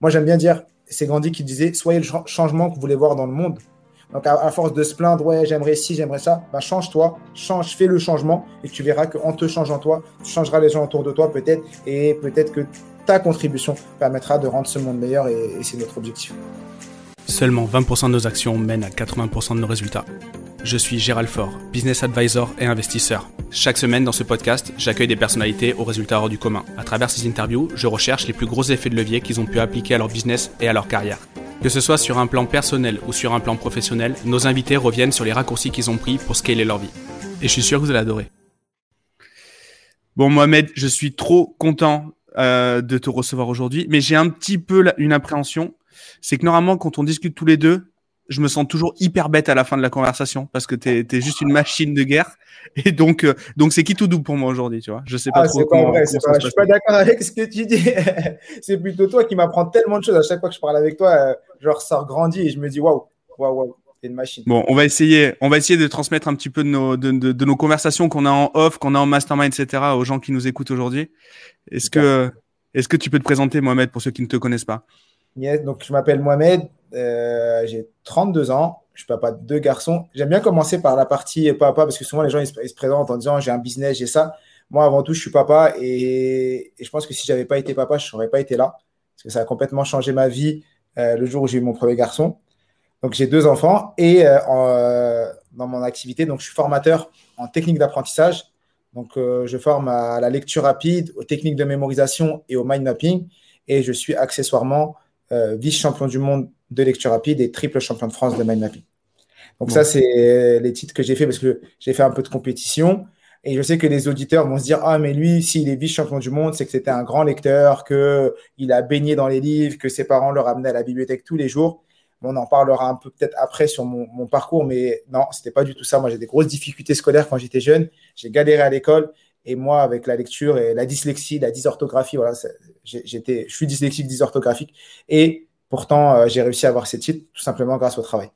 moi j'aime bien dire, c'est Gandhi qui disait, soyez le changement que vous voulez voir dans le monde. Donc, à, force de se plaindre, ouais, j'aimerais ci, j'aimerais ça, bah, change-toi, change, fais le changement et tu verras qu'en te changeant toi, tu changeras les gens autour de toi peut-être et peut-être que ta contribution permettra de rendre ce monde meilleur et, et c'est notre objectif. Seulement 20% de nos actions mènent à 80% de nos résultats. Je suis Gérald Faure, business advisor et investisseur. Chaque semaine dans ce podcast, j'accueille des personnalités aux résultats hors du commun. À travers ces interviews, je recherche les plus gros effets de levier qu'ils ont pu appliquer à leur business et à leur carrière. Que ce soit sur un plan personnel ou sur un plan professionnel, nos invités reviennent sur les raccourcis qu'ils ont pris pour scaler leur vie. Et je suis sûr que vous allez adorer. Bon, Mohamed, je suis trop content euh, de te recevoir aujourd'hui, mais j'ai un petit peu une appréhension. C'est que normalement, quand on discute tous les deux, je me sens toujours hyper bête à la fin de la conversation parce que tu es, juste une machine de guerre. Et donc, euh, donc c'est qui tout double pour moi aujourd'hui, tu vois? Je sais pas ah, trop. Pas vrai, pas, je suis pas d'accord avec ce que tu dis. c'est plutôt toi qui m'apprends tellement de choses à chaque fois que je parle avec toi. Euh, je ressors grandi et je me dis waouh, waouh, waouh. T'es une machine. Bon, on va essayer, on va essayer de transmettre un petit peu de nos, de, de, nos conversations qu'on a en off, qu'on a en mastermind, etc. aux gens qui nous écoutent aujourd'hui. Est-ce que, est-ce que tu peux te présenter, Mohamed, pour ceux qui ne te connaissent pas? Donc je m'appelle Mohamed, euh, j'ai 32 ans, je suis papa de deux garçons. J'aime bien commencer par la partie papa parce que souvent les gens ils se, présentent en disant j'ai un business, j'ai ça. Moi avant tout, je suis papa et, je pense que si j'avais pas été papa, je n'aurais pas été là parce que ça a complètement changé ma vie euh, le jour où j'ai eu mon premier garçon. Donc j'ai deux enfants et euh, dans mon activité, donc je suis formateur en technique d'apprentissage. Donc je forme à la lecture rapide, aux techniques de mémorisation et au mind mapping et je suis accessoirement vice-champion du monde de lecture rapide et triple champion de France de mind mapping. Donc ça, c'est les titres que j'ai fait parce que j'ai fait un peu de compétition. Et je sais que les auditeurs vont se dire Ah, mais lui, s'il est vice-champion du monde, c'est que c'était un grand lecteur, qu'il a baigné dans les livres, que ses parents le ramenaient à la bibliothèque tous les jours. On en parlera un peu peut-être après sur mon, parcours, mais non, c'était pas du tout ça. Moi, j'ai des grosses difficultés scolaires quand j'étais jeune. J'ai galéré à l'école. Et moi, avec la lecture et la dyslexie, la dysorthographie, voilà, j'étais, je suis dyslexique, dysorthographique. Et Pourtant, euh, j'ai réussi à avoir ces titres tout simplement grâce au travail.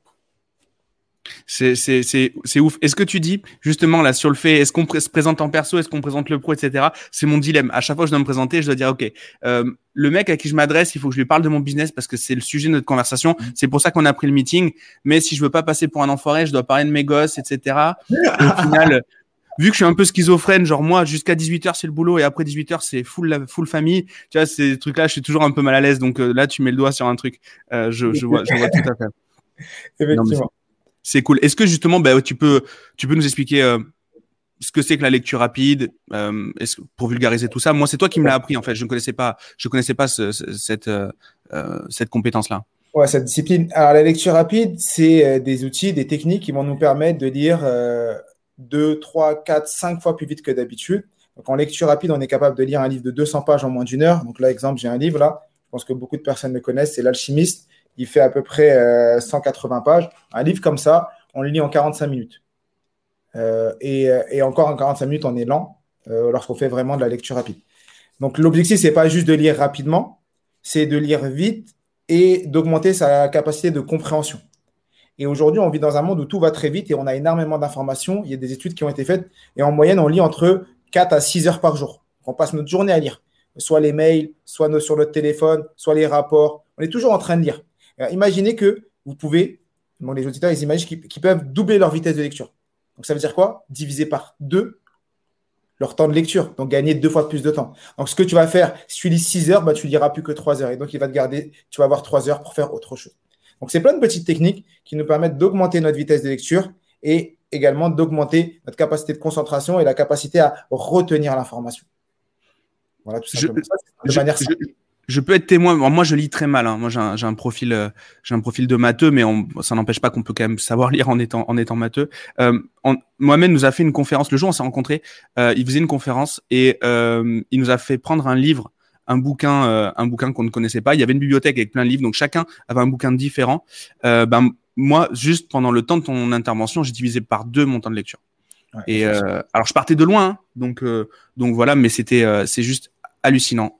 C'est ouf. Est-ce que tu dis justement là sur le fait, est-ce qu'on se présente en perso, est-ce qu'on présente le pro, etc. C'est mon dilemme. À chaque fois que je dois me présenter, je dois dire ok, euh, le mec à qui je m'adresse, il faut que je lui parle de mon business parce que c'est le sujet de notre conversation. Mm-hmm. C'est pour ça qu'on a pris le meeting. Mais si je veux pas passer pour un enfoiré, je dois parler de mes gosses, etc. au final, vu que je suis un peu schizophrène, genre moi, jusqu'à 18h, c'est le boulot et après 18h, c'est full, la, full famille. Tu vois, ces trucs-là, je suis toujours un peu mal à l'aise. Donc euh, là, tu mets le doigt sur un truc. Euh, je, je, vois, je vois tout à fait. Effectivement. C'est cool. Est-ce que justement, bah, tu, peux, tu peux nous expliquer euh, ce que c'est que la lecture rapide pour vulgariser tout ça? Moi, c'est toi qui me l'as appris en fait. Je ne connaissais pas, je connaissais pas ce, cette, cette compétence-là. Ouais, cette discipline. Alors, la lecture rapide, c'est des outils, des techniques qui vont nous permettre de lire 2, 3, 4, 5 fois plus vite que d'habitude. Donc en lecture rapide, on est capable de lire un livre de 200 pages en moins d'une heure. Donc là, exemple, j'ai un livre là, je pense que beaucoup de personnes le connaissent, c'est L'Alchimiste. Il fait à peu près 180 euh, pages. Un livre comme ça, on le lit en 45 minutes. Euh, euh, et, encore en 45 minutes, on est lent lorsqu'on fait vraiment de la lecture rapide. Donc l'objectif, c'est pas juste de lire rapidement, c'est de lire vite et d'augmenter sa capacité de compréhension. Et aujourd'hui, on vit dans un monde où tout va très vite et on a énormément d'informations. Il y a des études qui ont été faites. Et en moyenne, on lit entre 4 à 6 heures par jour. On passe notre journée à lire. Soit les mails, soit sur notre téléphone, soit les rapports. On est toujours en train de lire. imaginez que vous pouvez, les auditeurs, ils imaginent qu'ils peuvent doubler leur vitesse de lecture. Donc ça veut dire quoi? Diviser par 2 leur temps de lecture, donc gagner deux fois plus de temps. Donc ce que tu vas faire, si tu lis 6 heures, bah, tu liras plus que 3 heures. Et donc il va te garder, tu vas avoir 3 heures pour faire autre chose. Donc, c'est plein de petites techniques qui nous permettent d'augmenter notre vitesse de lecture et également d'augmenter notre capacité de concentration et la capacité à retenir l'information. Voilà, tout simplement. Je, de manière je, peux être témoin. Moi, je lis très mal. Hein. Moi, j'ai un, profil, euh, j'ai un profil de matheux, mais ça n'empêche pas qu'on peut quand même savoir lire en étant, en étant matheux. Euh, Mohamed nous a fait une conférence le jour où on s'est rencontrés. Euh, il faisait une conférence et il nous a fait prendre un livre un bouquin, euh, un bouquin qu'on ne connaissait pas. Il y avait une bibliothèque avec plein de livres, donc chacun avait un bouquin différent. Euh, ben moi, juste pendant le temps de ton intervention, j'ai divisé par deux mon temps de lecture. et euh, alors je partais de loin, hein, donc donc voilà, mais c'était c'est juste hallucinant.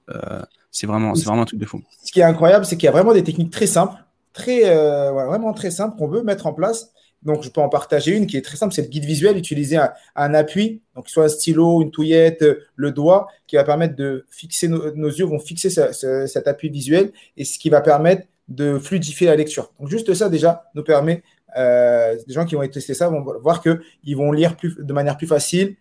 c'est vraiment c'est vraiment un truc de fou. Ce qui est incroyable, c'est qu'il y a vraiment des techniques très simples, très vraiment très simples qu'on veut mettre en place Donc, je peux en partager une qui est très simple, c'est le guide visuel, utiliser un, appui, donc soit un stylo, une touillette, le doigt, qui va permettre de fixer nos, yeux, vont fixer cet appui visuel et ce qui va permettre de fluidifier la lecture. Donc, juste ça, déjà, nous permet, euh, les gens qui vont tester ça vont voir qu'ils vont lire plus, de manière plus facile,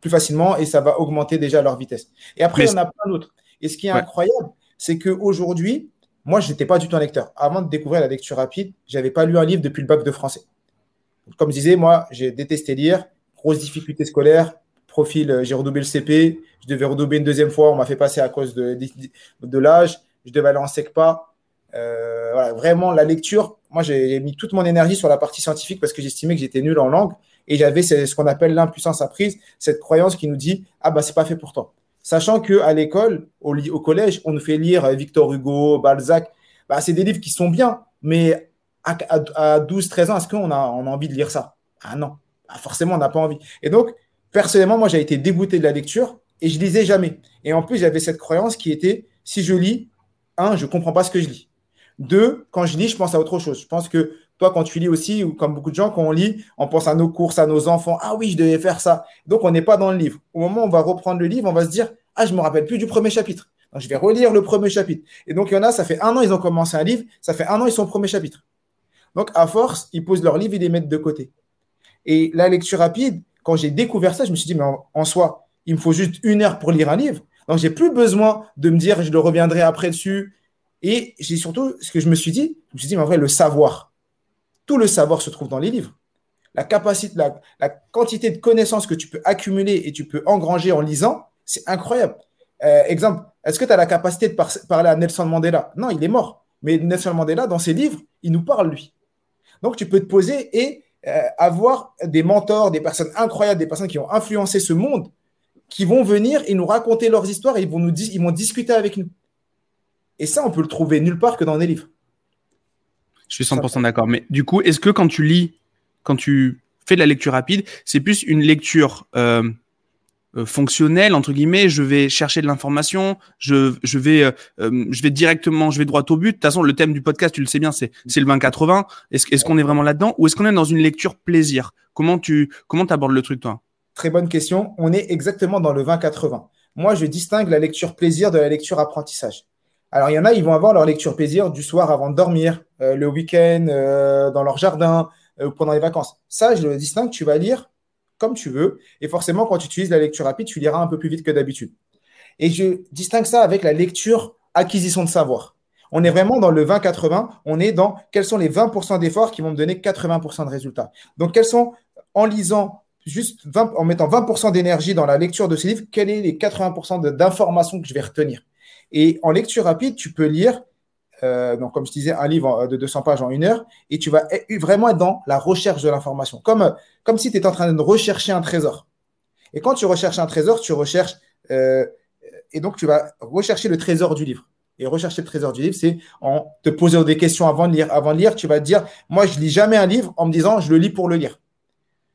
plus facilement et ça va augmenter déjà leur vitesse. Et après, il y en a plein d'autres. Et ce qui est incroyable, c'est qu'aujourd'hui, moi, je n'étais pas du tout un lecteur. Avant de découvrir la lecture rapide, je n'avais pas lu un livre depuis le bac de français. Comme je disais, moi, j'ai détesté lire, grosse difficulté scolaire, profil, euh, j'ai redoublé le CP, je devais redoubler une deuxième fois, on m'a fait passer à cause de, de, l'âge, je devais aller en SECPA. Euh, voilà, vraiment, la lecture, moi, j'ai mis toute mon énergie sur la partie scientifique parce que j'estimais que j'étais nul en langue. Et j'avais ce qu'on appelle l'impuissance apprise, cette croyance qui nous dit Ah, bah, c'est pas fait pour toi. Sachant qu'à l'école, au, au, collège, on nous fait lire Victor Hugo, Balzac. Bah, c'est des livres qui sont bien, mais à, à, 12, 13 ans, est-ce qu'on a, on a envie de lire ça? Ah non, ah, forcément, on n'a pas envie. Et donc, personnellement, moi, j'ai été dégoûté de la lecture et je lisais jamais. Et en plus, j'avais cette croyance qui était si je lis, un, je ne comprends pas ce que je lis. Deux, quand je lis, je pense à autre chose. Je pense que toi, quand tu lis aussi, ou comme beaucoup de gens, quand on lit, on pense à nos courses, à nos enfants. Ah oui, je devais faire ça. Donc, on n'est pas dans le livre. Au moment où on va reprendre le livre, on va se dire Ah, je ne me rappelle plus du premier chapitre. Donc, je vais relire le premier chapitre. Et donc, il y en a, ça fait un an, ils ont commencé un livre. Ça fait un an, ils sont au premier chapitre. Donc, à force, ils posent leur livre et les mettent de côté. Et la lecture rapide, quand j'ai découvert ça, je me suis dit, mais en, soi, il me faut juste une heure pour lire un livre. Donc, j'ai plus besoin de me dire, je le reviendrai après dessus. Et j'ai surtout, ce que je me suis dit, je me suis dit, mais en vrai, le savoir. Tout le savoir se trouve dans les livres. La capacité, la, quantité de connaissances que tu peux accumuler et tu peux engranger en lisant, c'est incroyable. Euh, exemple, est-ce que tu as la capacité de parler à Nelson Mandela? Non, il est mort. Mais Nelson Mandela, dans ses livres, il nous parle, lui. Donc, tu peux te poser et euh, avoir des mentors, des personnes incroyables, des personnes qui ont influencé ce monde, qui vont venir et nous raconter leurs histoires et ils vont, nous ils vont discuter avec nous. Et ça, on peut le trouver nulle part que dans des livres. Je suis 100% d'accord. Mais du coup, est-ce que quand tu lis, quand tu fais de la lecture rapide, c'est plus une lecture euh, euh, fonctionnelle entre guillemets Je vais chercher de l'information, je, je vais euh, je vais directement, je vais droit au but. De toute façon, le thème du podcast, tu le sais bien, c'est c'est le 20-80. Est-ce est-ce qu'on est vraiment là-dedans ou est-ce qu'on est dans une lecture plaisir? Comment tu comment abordes le truc toi? Très bonne question. On est exactement dans le 20-80. Moi, je distingue la lecture plaisir de la lecture apprentissage. Alors, il y en a, ils vont avoir leur lecture plaisir du soir avant de dormir, euh, le week-end, euh, dans leur jardin, euh, pendant les vacances. Ça, je le distingue, tu vas lire comme tu veux. Et forcément, quand tu utilises la lecture rapide, tu liras un peu plus vite que d'habitude. Et je distingue ça avec la lecture acquisition de savoir. On est vraiment dans le 20-80. On est dans quels sont les 20% d'efforts qui vont me donner 80% de résultats. Donc, quels sont, en lisant juste en mettant 20% d'énergie dans la lecture de ces livres, quels sont les 80% d'informations que je vais retenir? Et en lecture rapide, tu peux lire, euh, donc comme je disais, un livre de 200 pages en une heure, et tu vas vraiment être dans la recherche de l'information, comme, comme si tu étais en train de rechercher un trésor. Et quand tu recherches un trésor, tu recherches, euh, et donc tu vas rechercher le trésor du livre. Et rechercher le trésor du livre, c'est en te posant des questions avant de lire. Avant de lire, tu vas te dire, moi, je lis jamais un livre en me disant, je le lis pour le lire.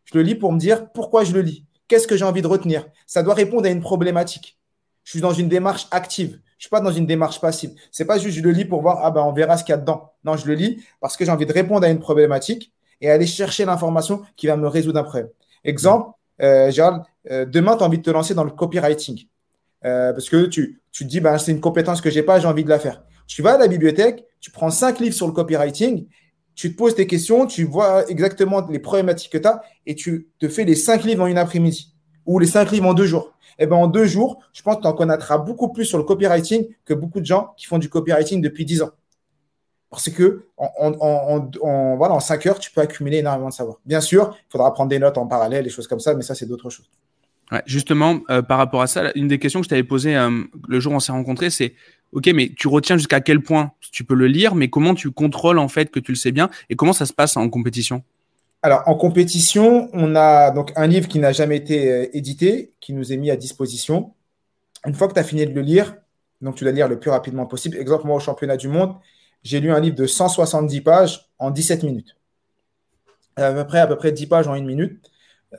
Je le lis pour me dire pourquoi je le lis? Qu'est-ce que j'ai envie de retenir? Ça doit répondre à une problématique. Je suis dans une démarche active. Je suis pas dans une démarche passive. C'est pas juste je le lis pour voir, ah ben on verra ce qu'il y a dedans. Non, je le lis parce que j'ai envie de répondre à une problématique et aller chercher l'information qui va me résoudre un problème. Exemple, euh, Gérald, euh, demain, tu as envie de te lancer dans le copywriting. Euh, parce que tu, tu te dis, ben, c'est une compétence que j'ai pas, j'ai envie de la faire. Tu vas à la bibliothèque, tu prends cinq livres sur le copywriting, tu te poses tes questions, tu vois exactement les problématiques que tu as et tu te fais les cinq livres en une après-midi ou les cinq livres en deux jours eh ben, en deux jours, je pense que tu en connaîtras beaucoup plus sur le copywriting que beaucoup de gens qui font du copywriting depuis dix ans. Parce que en, en cinq heures, tu peux accumuler énormément de savoir. Bien sûr, il faudra prendre des notes en parallèle, des choses comme ça, mais ça, c'est d'autres choses. justement, euh, par rapport à ça, une des questions que je t'avais posées euh, le jour où on s'est rencontrés, c'est OK, mais tu retiens jusqu'à quel point? Tu peux le lire, mais comment tu contrôles en fait que tu le sais bien? Et comment ça se passe en compétition? Alors, en compétition, on a donc un livre qui n'a jamais été euh, édité, qui nous est mis à disposition. Une fois que tu as fini de le lire, donc tu dois lire le plus rapidement possible. Exemple, moi, au championnat du monde, j'ai lu un livre de 170 pages en 17 minutes. À peu près, à peu près 10 pages en une minute.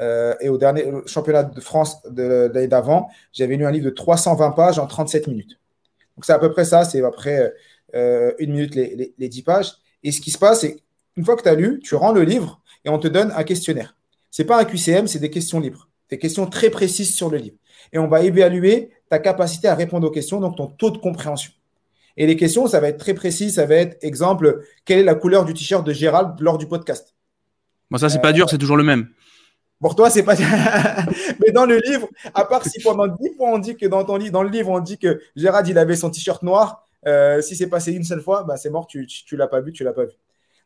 Euh, et au dernier championnat de France de, l'année d'avant, j'avais lu un livre de 320 pages en 37 minutes. Donc, c'est à peu près ça, c'est à peu près euh, une minute les, les, les 10 pages. Et ce qui se passe, c'est une fois que tu as lu, tu rends le livre et on te donne un questionnaire. Ce n'est pas un QCM, c'est des questions libres, des questions très précises sur le livre. Et on va évaluer ta capacité à répondre aux questions, donc ton taux de compréhension. Et les questions, ça va être très précis. Ça va être, exemple, quelle est la couleur du t-shirt de Gérald lors du podcast? Bon, ça, c'est pas dur, c'est toujours le même. Pour toi, c'est pas. Mais dans le livre, à part si pendant 10 fois on dit que dans ton livre, dans le livre, on dit que Gérald, il avait son t-shirt noir, euh, si c'est passé une seule fois, bah, c'est mort, tu ne l'as pas vu, tu l'as pas vu.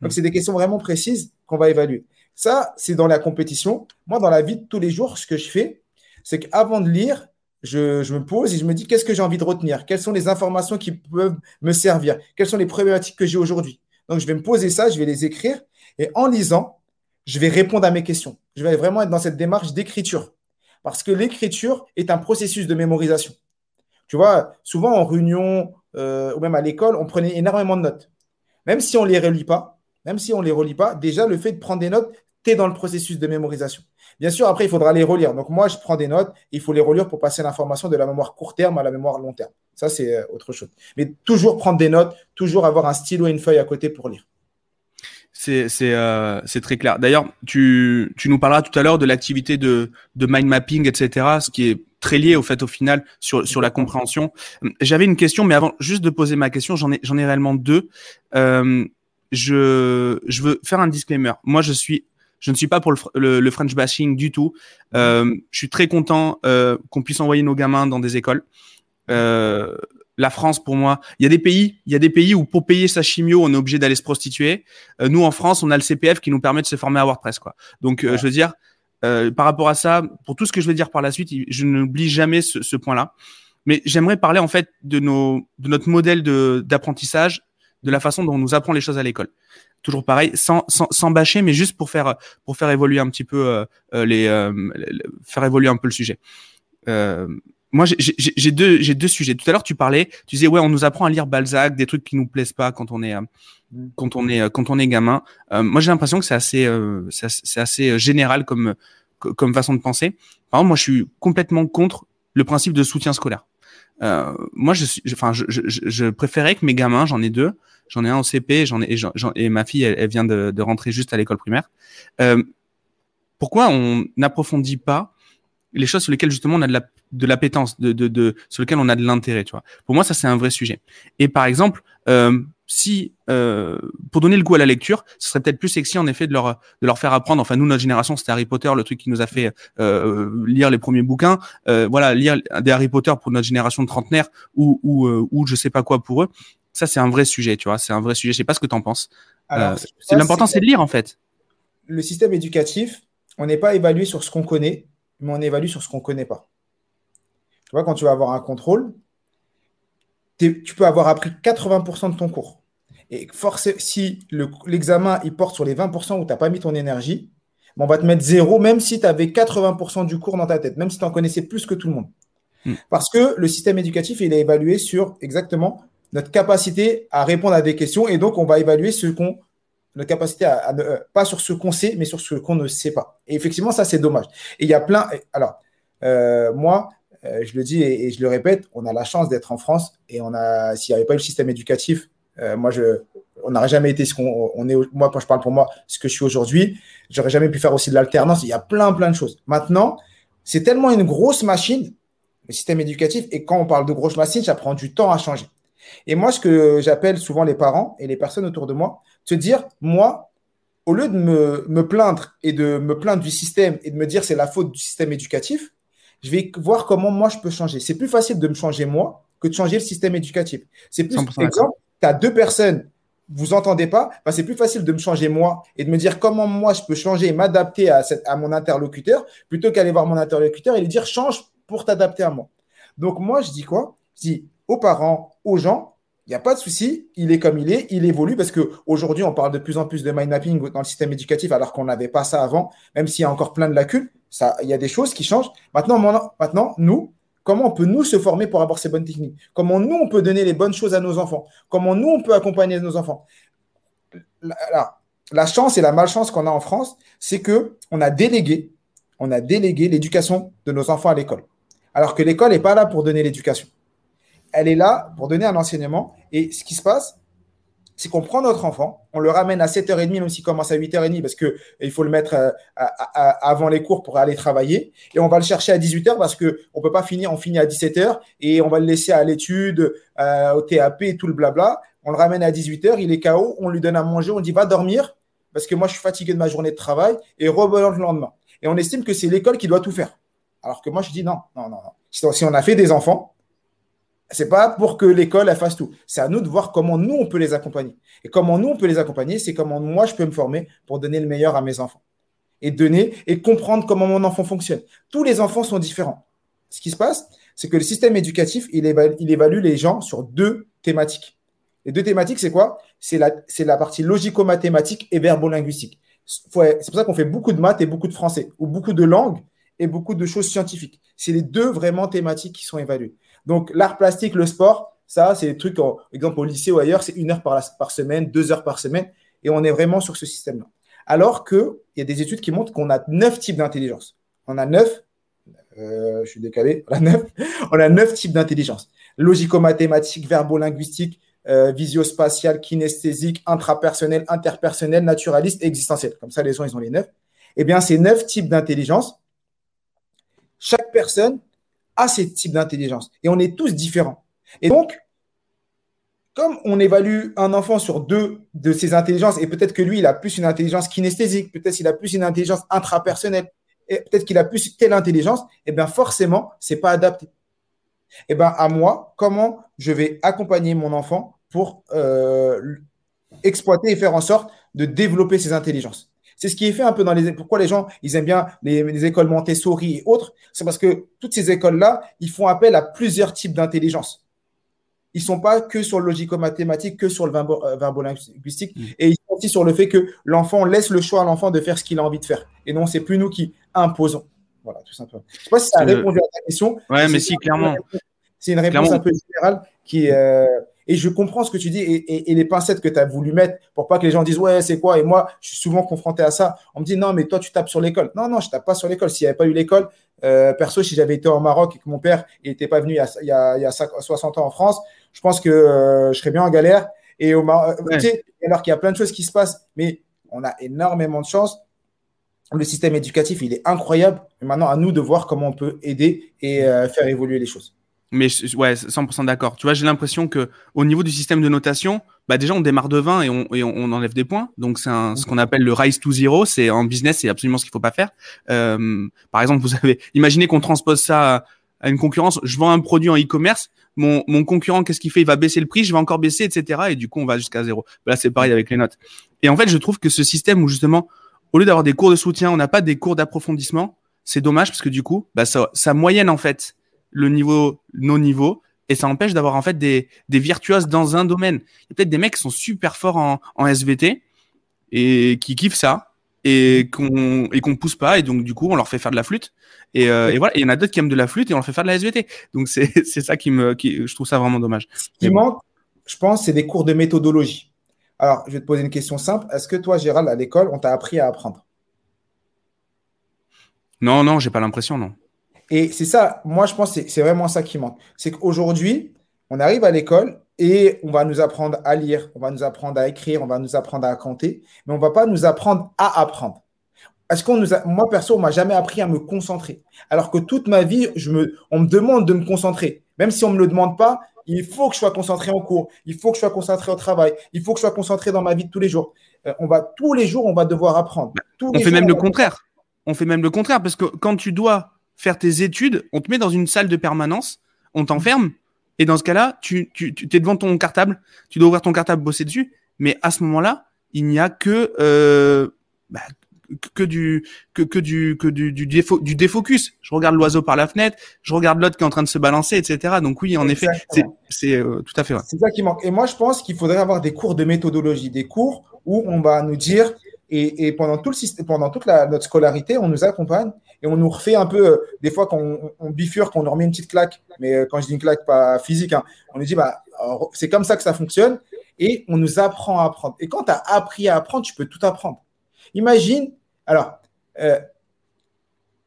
Donc, c'est des questions vraiment précises qu'on va évaluer. Ça, c'est dans la compétition. Moi, dans la vie de tous les jours, ce que je fais, c'est qu'avant de lire, je, me pose et je me dis qu'est-ce que j'ai envie de retenir? Quelles sont les informations qui peuvent me servir? Quelles sont les problématiques que j'ai aujourd'hui? Donc, je vais me poser ça, je vais les écrire et en lisant, je vais répondre à mes questions. Je vais vraiment être dans cette démarche d'écriture parce que l'écriture est un processus de mémorisation. Tu vois, souvent en réunion euh, ou même à l'école, on prenait énormément de notes. Même si on ne les relit pas, même si on ne les relit pas, déjà le fait de prendre des notes, tu es dans le processus de mémorisation. Bien sûr, après, il faudra les relire. Donc, moi, je prends des notes, il faut les relire pour passer l'information de la mémoire court terme à la mémoire long terme. Ça, c'est euh, autre chose. Mais toujours prendre des notes, toujours avoir un stylo et une feuille à côté pour lire. C'est euh, très clair. D'ailleurs, tu, nous parleras tout à l'heure de l'activité de, mind mapping, etc., ce qui est très lié au fait au final sur, sur la compréhension. J'avais une question, mais avant juste de poser ma question, j'en ai, ai réellement deux. Euh, je, je veux faire un disclaimer. Moi, je suis, je ne suis pas pour le, le, French bashing du tout. Euh, je suis très content euh, qu'on puisse envoyer nos gamins dans des écoles. Euh, la France, pour moi, il y a des pays, il y a des pays où pour payer sa chimio, on est obligé d'aller se prostituer. Nous, en France, on a le CPF qui nous permet de se former à WordPress, quoi. Donc, je veux dire, par rapport à ça, pour tout ce que je vais dire par la suite, je n'oublie jamais ce, ce point-là. Mais j'aimerais parler en fait de nos, de notre modèle d'apprentissage de la façon dont on nous apprend les choses à l'école. Toujours pareil, sans, sans, bâcher, mais juste pour faire, pour faire évoluer un petit peu euh, euh les, euh, faire évoluer un peu le sujet. Euh, moi, j'ai deux, deux sujets. Tout à l'heure, tu parlais, tu disais ouais, on nous apprend à lire Balzac, des trucs qui nous plaisent pas quand on est, quand on est, quand on est gamin. moi, j'ai l'impression que c'est assez, c'est assez général comme, comme façon de penser. Par exemple, moi, je suis complètement contre le principe de soutien scolaire. Euh, moi, je, suis, enfin, je, je, je, préférais que mes gamins, j'en ai deux, j'en ai un au CP, j'en ai et, et ma fille, elle, vient de, de, rentrer juste à l'école primaire. Euh, pourquoi on n'approfondit pas les choses sur lesquelles justement on a de la de l'appétence, de, de, de, sur lesquelles on a de l'intérêt, tu vois? Pour moi, ça c'est un vrai sujet. Et par exemple, euh, si euh, pour donner le goût à la lecture, ce serait peut-être plus sexy en effet de leur de leur faire apprendre. Enfin, nous notre génération, c'était Harry Potter, le truc qui nous a fait euh, lire les premiers bouquins. Euh, voilà, lire des Harry Potter pour notre génération de trentenaires ou ou ou je sais pas quoi pour eux. Ça, c'est un vrai sujet, tu vois. C'est un vrai sujet. Je sais pas ce que tu en penses. C'est l'important, c'est de lire en fait. Le système éducatif, on n'est pas évalué sur ce qu'on connaît, mais on évalue sur ce qu'on connaît pas. Tu vois, quand tu vas avoir un contrôle, tu peux avoir appris 80% de ton cours. Et force, si l'examen il porte sur les 20% où tu n'as pas mis ton énergie, on va te mettre zéro, même si tu avais 80% du cours dans ta tête, même si tu en connaissais plus que tout le monde. Hmm. Parce que le système éducatif, il est évalué sur exactement notre capacité à répondre à des questions. Et donc, on va évaluer ce qu'on, notre capacité à, euh, pas sur ce qu'on sait, mais sur ce qu'on ne sait pas. Et effectivement, ça, c'est dommage. Et il y a plein. Alors, euh, moi, euh, je le dis et, je le répète, on a la chance d'être en France et on a, s'il n'y avait pas eu le système éducatif, euh, moi, je, on n'aurait jamais été ce qu'on on est. Moi, quand je parle pour moi, ce que je suis aujourd'hui, j'aurais jamais pu faire aussi de l'alternance. Il y a plein, plein de choses. Maintenant, c'est tellement une grosse machine, le système éducatif, et quand on parle de grosse machine, ça prend du temps à changer. Et moi, ce que j'appelle souvent les parents et les personnes autour de moi, se dire, moi, au lieu de me, me plaindre et de me plaindre du système et de me dire c'est la faute du système éducatif, je vais voir comment moi je peux changer. C'est plus facile de me changer moi que de changer le système éducatif. C'est plus, exemple, tu as deux personnes, vous entendez pas, bah, c'est plus facile de me changer moi et de me dire comment moi je peux changer et m'adapter à, à mon interlocuteur plutôt qu'aller voir mon interlocuteur et lui dire change pour t'adapter à moi. Donc moi, je dis quoi? Je dis aux parents, aux gens, il n'y a pas de souci, il est comme il est, il évolue parce qu'aujourd'hui, on parle de plus en plus de mind mapping dans le système éducatif alors qu'on n'avait pas ça avant, même s'il y a encore plein de lacunes il y a des choses qui changent. Maintenant, nous, comment on peut nous se former pour avoir ces bonnes techniques? Comment nous, on peut donner les bonnes choses à nos enfants? Comment nous, on peut accompagner nos enfants? La, chance et la malchance qu'on a en France, c'est que on a délégué, a délégué l'éducation de nos enfants à l'école. Alors que l'école n'est pas là pour donner l'éducation. Elle est là pour donner un enseignement. Et ce qui se passe, c'est qu'on prend notre enfant, on le ramène à 7h30, même s'il commence à 8h30, parce qu'il faut le mettre euh, avant les cours pour aller travailler, et on va le chercher à 18h parce qu'on ne peut pas finir, on finit à 17h, et on va le laisser à l'étude, euh, au TAP tout le blabla. On le ramène à 18h, il est KO, on lui donne à manger, on dit va dormir, parce que moi je suis fatigué de ma journée de travail, et revenons le lendemain. Et on estime que c'est l'école qui doit tout faire. Alors que moi je dis non, non, non, non. Si on a fait des enfants, c'est pas pour que l'école fasse tout. C'est à nous de voir comment nous on peut les accompagner. Et comment nous on peut les accompagner, c'est comment moi je peux me former pour donner le meilleur à mes enfants. Et donner et comprendre comment mon enfant fonctionne. Tous les enfants sont différents. Ce qui se passe, c'est que le système éducatif, il évalue, les gens sur deux thématiques. Les deux thématiques, c'est quoi? C'est la, la partie logico-mathématique et verbo-linguistique. C'est pour ça qu'on fait beaucoup de maths et beaucoup de français, ou beaucoup de langues et beaucoup de choses scientifiques. C'est les deux vraiment thématiques qui sont évaluées. Donc, l'art plastique, le sport, ça, c'est des trucs, par exemple, au lycée ou ailleurs, c'est une heure par, semaine, deux heures par semaine, et on est vraiment sur ce système-là. Alors qu'il y a des études qui montrent qu'on a neuf types d'intelligence. On a neuf, euh, je suis décalé, on a neuf, on a neuf types d'intelligence. Logico-mathématique, verbo-linguistique, euh, visio-spatial, kinesthésique, intrapersonnel, interpersonnel, naturaliste existentiel. Comme ça, les gens, ils ont les neuf. Eh bien, ces neuf types d'intelligence, chaque personne a ces types d'intelligence. Et on est tous différents. Et donc, comme on évalue un enfant sur deux de ses intelligences, et peut-être que lui, il a plus une intelligence kinesthésique, peut-être qu'il a plus une intelligence intrapersonnelle, et peut-être qu'il a plus telle intelligence, et eh bien forcément, c'est pas adapté. Et eh bien à moi, comment je vais accompagner mon enfant pour euh, exploiter et faire en sorte de développer ses intelligences? C'est ce qui est fait un peu dans les. Pourquoi les gens, ils aiment bien les, écoles Montessori et autres C'est parce que toutes ces écoles-là, ils font appel à plusieurs types d'intelligence. Ils sont pas que sur le logico-mathématique, que sur le euh, verbo-linguistique. Mm. Et ils sont aussi sur le fait que l'enfant laisse le choix à l'enfant de faire ce qu'il a envie de faire. Et non, c'est plus nous qui imposons. Voilà, tout simplement. Je ne sais pas si ça a répondu à ta question. Ouais, mais si, clairement. C'est une réponse un peu générale qui est. Euh, et je comprends ce que tu dis et, les pincettes que tu as voulu mettre pour pas que les gens disent ouais, c'est quoi? Et moi, je suis souvent confronté à ça. On me dit non, mais toi, tu tapes sur l'école. Non, non, je tape pas sur l'école. S'il n'y avait pas eu l'école, euh, perso, si j'avais été au Maroc et que mon père n'était pas venu il y, a, 60 ans en France, je pense que euh, je serais bien en galère. Et au Maroc, alors qu'il y a plein de choses qui se passent, mais on a énormément de chance. Le système éducatif, il est incroyable. Et maintenant, à nous de voir comment on peut aider et euh, faire évoluer les choses. Mais ouais, 100% d'accord. Tu vois, j'ai l'impression que au niveau du système de notation, bah déjà on démarre de 20 et on, et on enlève des points. Donc c'est ce qu'on appelle le rise to zero. C'est en business, c'est absolument ce qu'il faut pas faire. Euh, par exemple, vous avez, imaginez qu'on transpose ça à une concurrence. Je vends un produit en e-commerce. Mon, mon concurrent, qu'est-ce qu'il fait? Il va baisser le prix, je vais encore baisser, etc. Et du coup, on va jusqu'à zéro. Là, c'est pareil avec les notes. Et en fait, je trouve que ce système où justement, au lieu d'avoir des cours de soutien, on n'a pas des cours d'approfondissement, c'est dommage parce que du coup, bah, ça, ça moyenne en fait le niveau, nos niveaux, et ça empêche d'avoir en fait des, des virtuoses dans un domaine. Il y a peut-être des mecs qui sont super forts en, en SVT et qui kiffent ça et qu'on et qu'on pousse pas et donc du coup on leur fait faire de la flûte et, euh, et voilà il y en a d'autres qui aiment de la flûte et on leur fait faire de la SVT donc c'est c'est ça qui me qui je trouve ça vraiment dommage. Ce qui manque, je pense, c'est des cours de méthodologie. Alors je vais te poser une question simple. Est-ce que toi Gérald à l'école on t'a appris à apprendre? Non non j'ai pas l'impression non. Et c'est ça, moi je pense que c'est vraiment ça qui manque. C'est qu'aujourd'hui, on arrive à l'école et on va nous apprendre à lire, on va nous apprendre à écrire, on va nous apprendre à compter, mais on ne va pas nous apprendre à apprendre. Est-ce qu'on nous a, moi perso, on m'a jamais appris à me concentrer. Alors que toute ma vie, je me, on me demande de me concentrer. Même si on me le demande pas, il faut que je sois concentré en cours, il faut que je sois concentré au travail, il faut que je sois concentré dans ma vie de tous les jours. Euh, on va tous les jours, on va devoir apprendre. on fait même le contraire. On fait même le contraire parce que quand tu dois faire tes études, on te met dans une salle de permanence, on t'enferme, et dans ce cas-là, tu, tu, tu es devant ton cartable, tu dois ouvrir ton cartable, bosser dessus, mais à ce moment-là, il n'y a que euh, bah, que du que, que du que du du, défo, du défocus. Je regarde l'oiseau par la fenêtre, je regarde l'autre qui est en train de se balancer, etc. Donc oui, en effet, c'est c'est euh, tout à fait vrai. C'est ça qui manque. Et moi, je pense qu'il faudrait avoir des cours de méthodologie, des cours où on va nous dire et, pendant tout le système, pendant toute la, notre scolarité, on nous accompagne et on nous refait un peu, euh, des fois quand on, bifurque, on nous remet une petite claque, mais euh, quand je dis une claque, pas physique, hein, on nous dit, bah, c'est comme ça que ça fonctionne, et on nous apprend à apprendre. Et quand tu as appris à apprendre, tu peux tout apprendre. Imagine, alors, euh,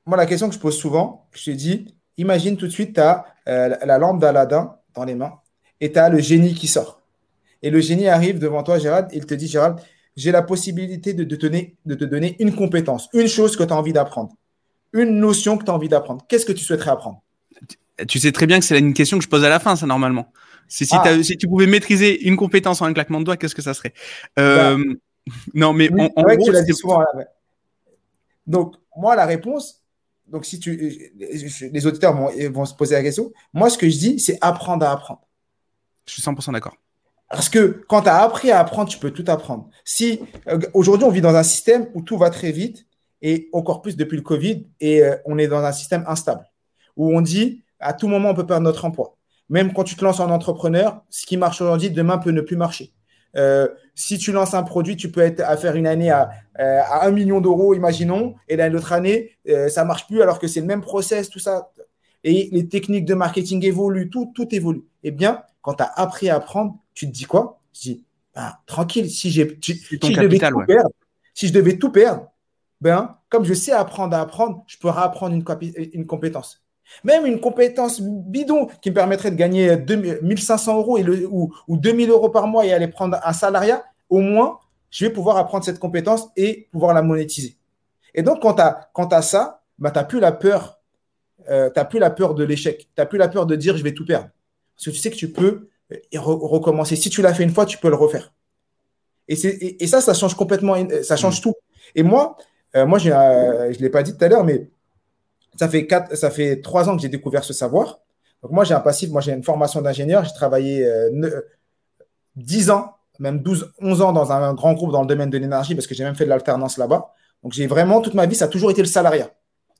moi, la question que je pose souvent, je te dis, imagine tout de suite, tu as la lampe d'Aladin dans les mains, et tu as le génie qui sort. Et le génie arrive devant toi, Gérald, et il te dit, Gérald, j'ai la possibilité de, te donner, de te donner une compétence, une chose que tu as envie d'apprendre, une notion que tu as envie d'apprendre. Qu'est-ce que tu souhaiterais apprendre? Tu sais très bien que c'est une question que je pose à la fin, ça, normalement. Si, si, ah. si, tu pouvais maîtriser une compétence en un claquement de doigts, qu'est-ce que ça serait? Euh, bah, Non, mais en, gros, tu l'as dit souvent. Donc, moi, la réponse, donc si tu, les auditeurs vont, vont se poser la question, moi, ce que je dis, c'est apprendre à apprendre. Je suis 100% d'accord. Parce que quand tu as appris à apprendre, tu peux tout apprendre. Si euh, aujourd'hui, on vit dans un système où tout va très vite, et encore plus depuis le Covid, et euh, on est dans un système instable, où on dit à tout moment, on peut perdre notre emploi. Même quand tu te lances en entrepreneur, ce qui marche aujourd'hui, demain peut ne plus marcher. Euh, si tu lances un produit, tu peux être à faire une année à, 1 million d'euros, imaginons, et l'autre année, ça marche plus alors que c'est le même process, tout ça. Et les techniques de marketing évoluent, tout, tout évolue. Eh bien, quand tu as appris à apprendre, tu te dis quoi? Je dis, bah, tranquille, si, j'ai, si, je devais tout perdre, si je devais tout perdre, ben, comme je sais apprendre à apprendre, je peux apprendre une, une compétence. Même une compétence bidon qui me permettrait de gagner 1500 euros et le, ou, ou 2000 euros par mois et aller prendre un salariat, au moins, je vais pouvoir apprendre cette compétence et pouvoir la monétiser. Et donc, quand tu as, ça, bah, tu n'as plus la peur. Euh, plus la peur de l'échec. Tu n'as plus la peur de dire je vais tout perdre. Parce que tu sais que tu peux et recommencer. Si tu l'as fait une fois, tu peux le refaire. Et, et, et, ça, ça change complètement, ça change mm. tout. Et moi, euh, moi, je ne l'ai pas dit tout à l'heure, mais ça fait, quatre, ça fait trois ans que j'ai découvert ce savoir. Donc, moi, j'ai un passif, moi, j'ai une formation d'ingénieur. J'ai travaillé euh, 10 ans, même 12, 11 ans dans un grand groupe dans le domaine de l'énergie parce que j'ai même fait de l'alternance là-bas. Donc, j'ai vraiment, toute ma vie, ça a toujours été le salariat.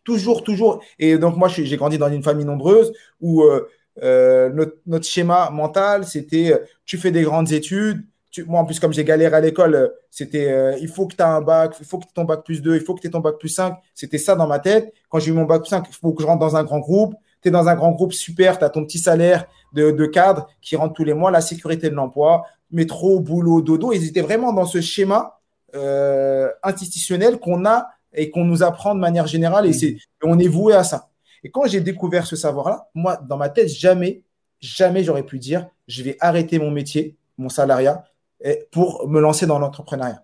Toujours, toujours. Et donc, moi, j'ai grandi dans une famille nombreuse où euh, euh, notre, schéma mental, c'était euh, tu fais des grandes études. moi, en plus, comme j'ai galéré à l'école, euh, c'était il faut que tu aies un bac, il faut que tu aies ton bac plus 2, il faut que tu aies ton bac plus 5. C'était ça dans ma tête. Quand j'ai eu mon bac plus 5, il faut que je rentre dans un grand groupe. Tu es dans un grand groupe super, tu as ton petit salaire de, cadre qui rentre tous les mois, la sécurité de l'emploi, métro, boulot, dodo. Ils étaient vraiment dans ce schéma institutionnel qu'on a et qu'on nous apprend de manière générale et, c'est, on est voué à ça. Et quand j'ai découvert ce savoir-là, moi, dans ma tête, jamais, jamais j'aurais pu dire, je vais arrêter mon métier, mon salariat, pour me lancer dans l'entrepreneuriat.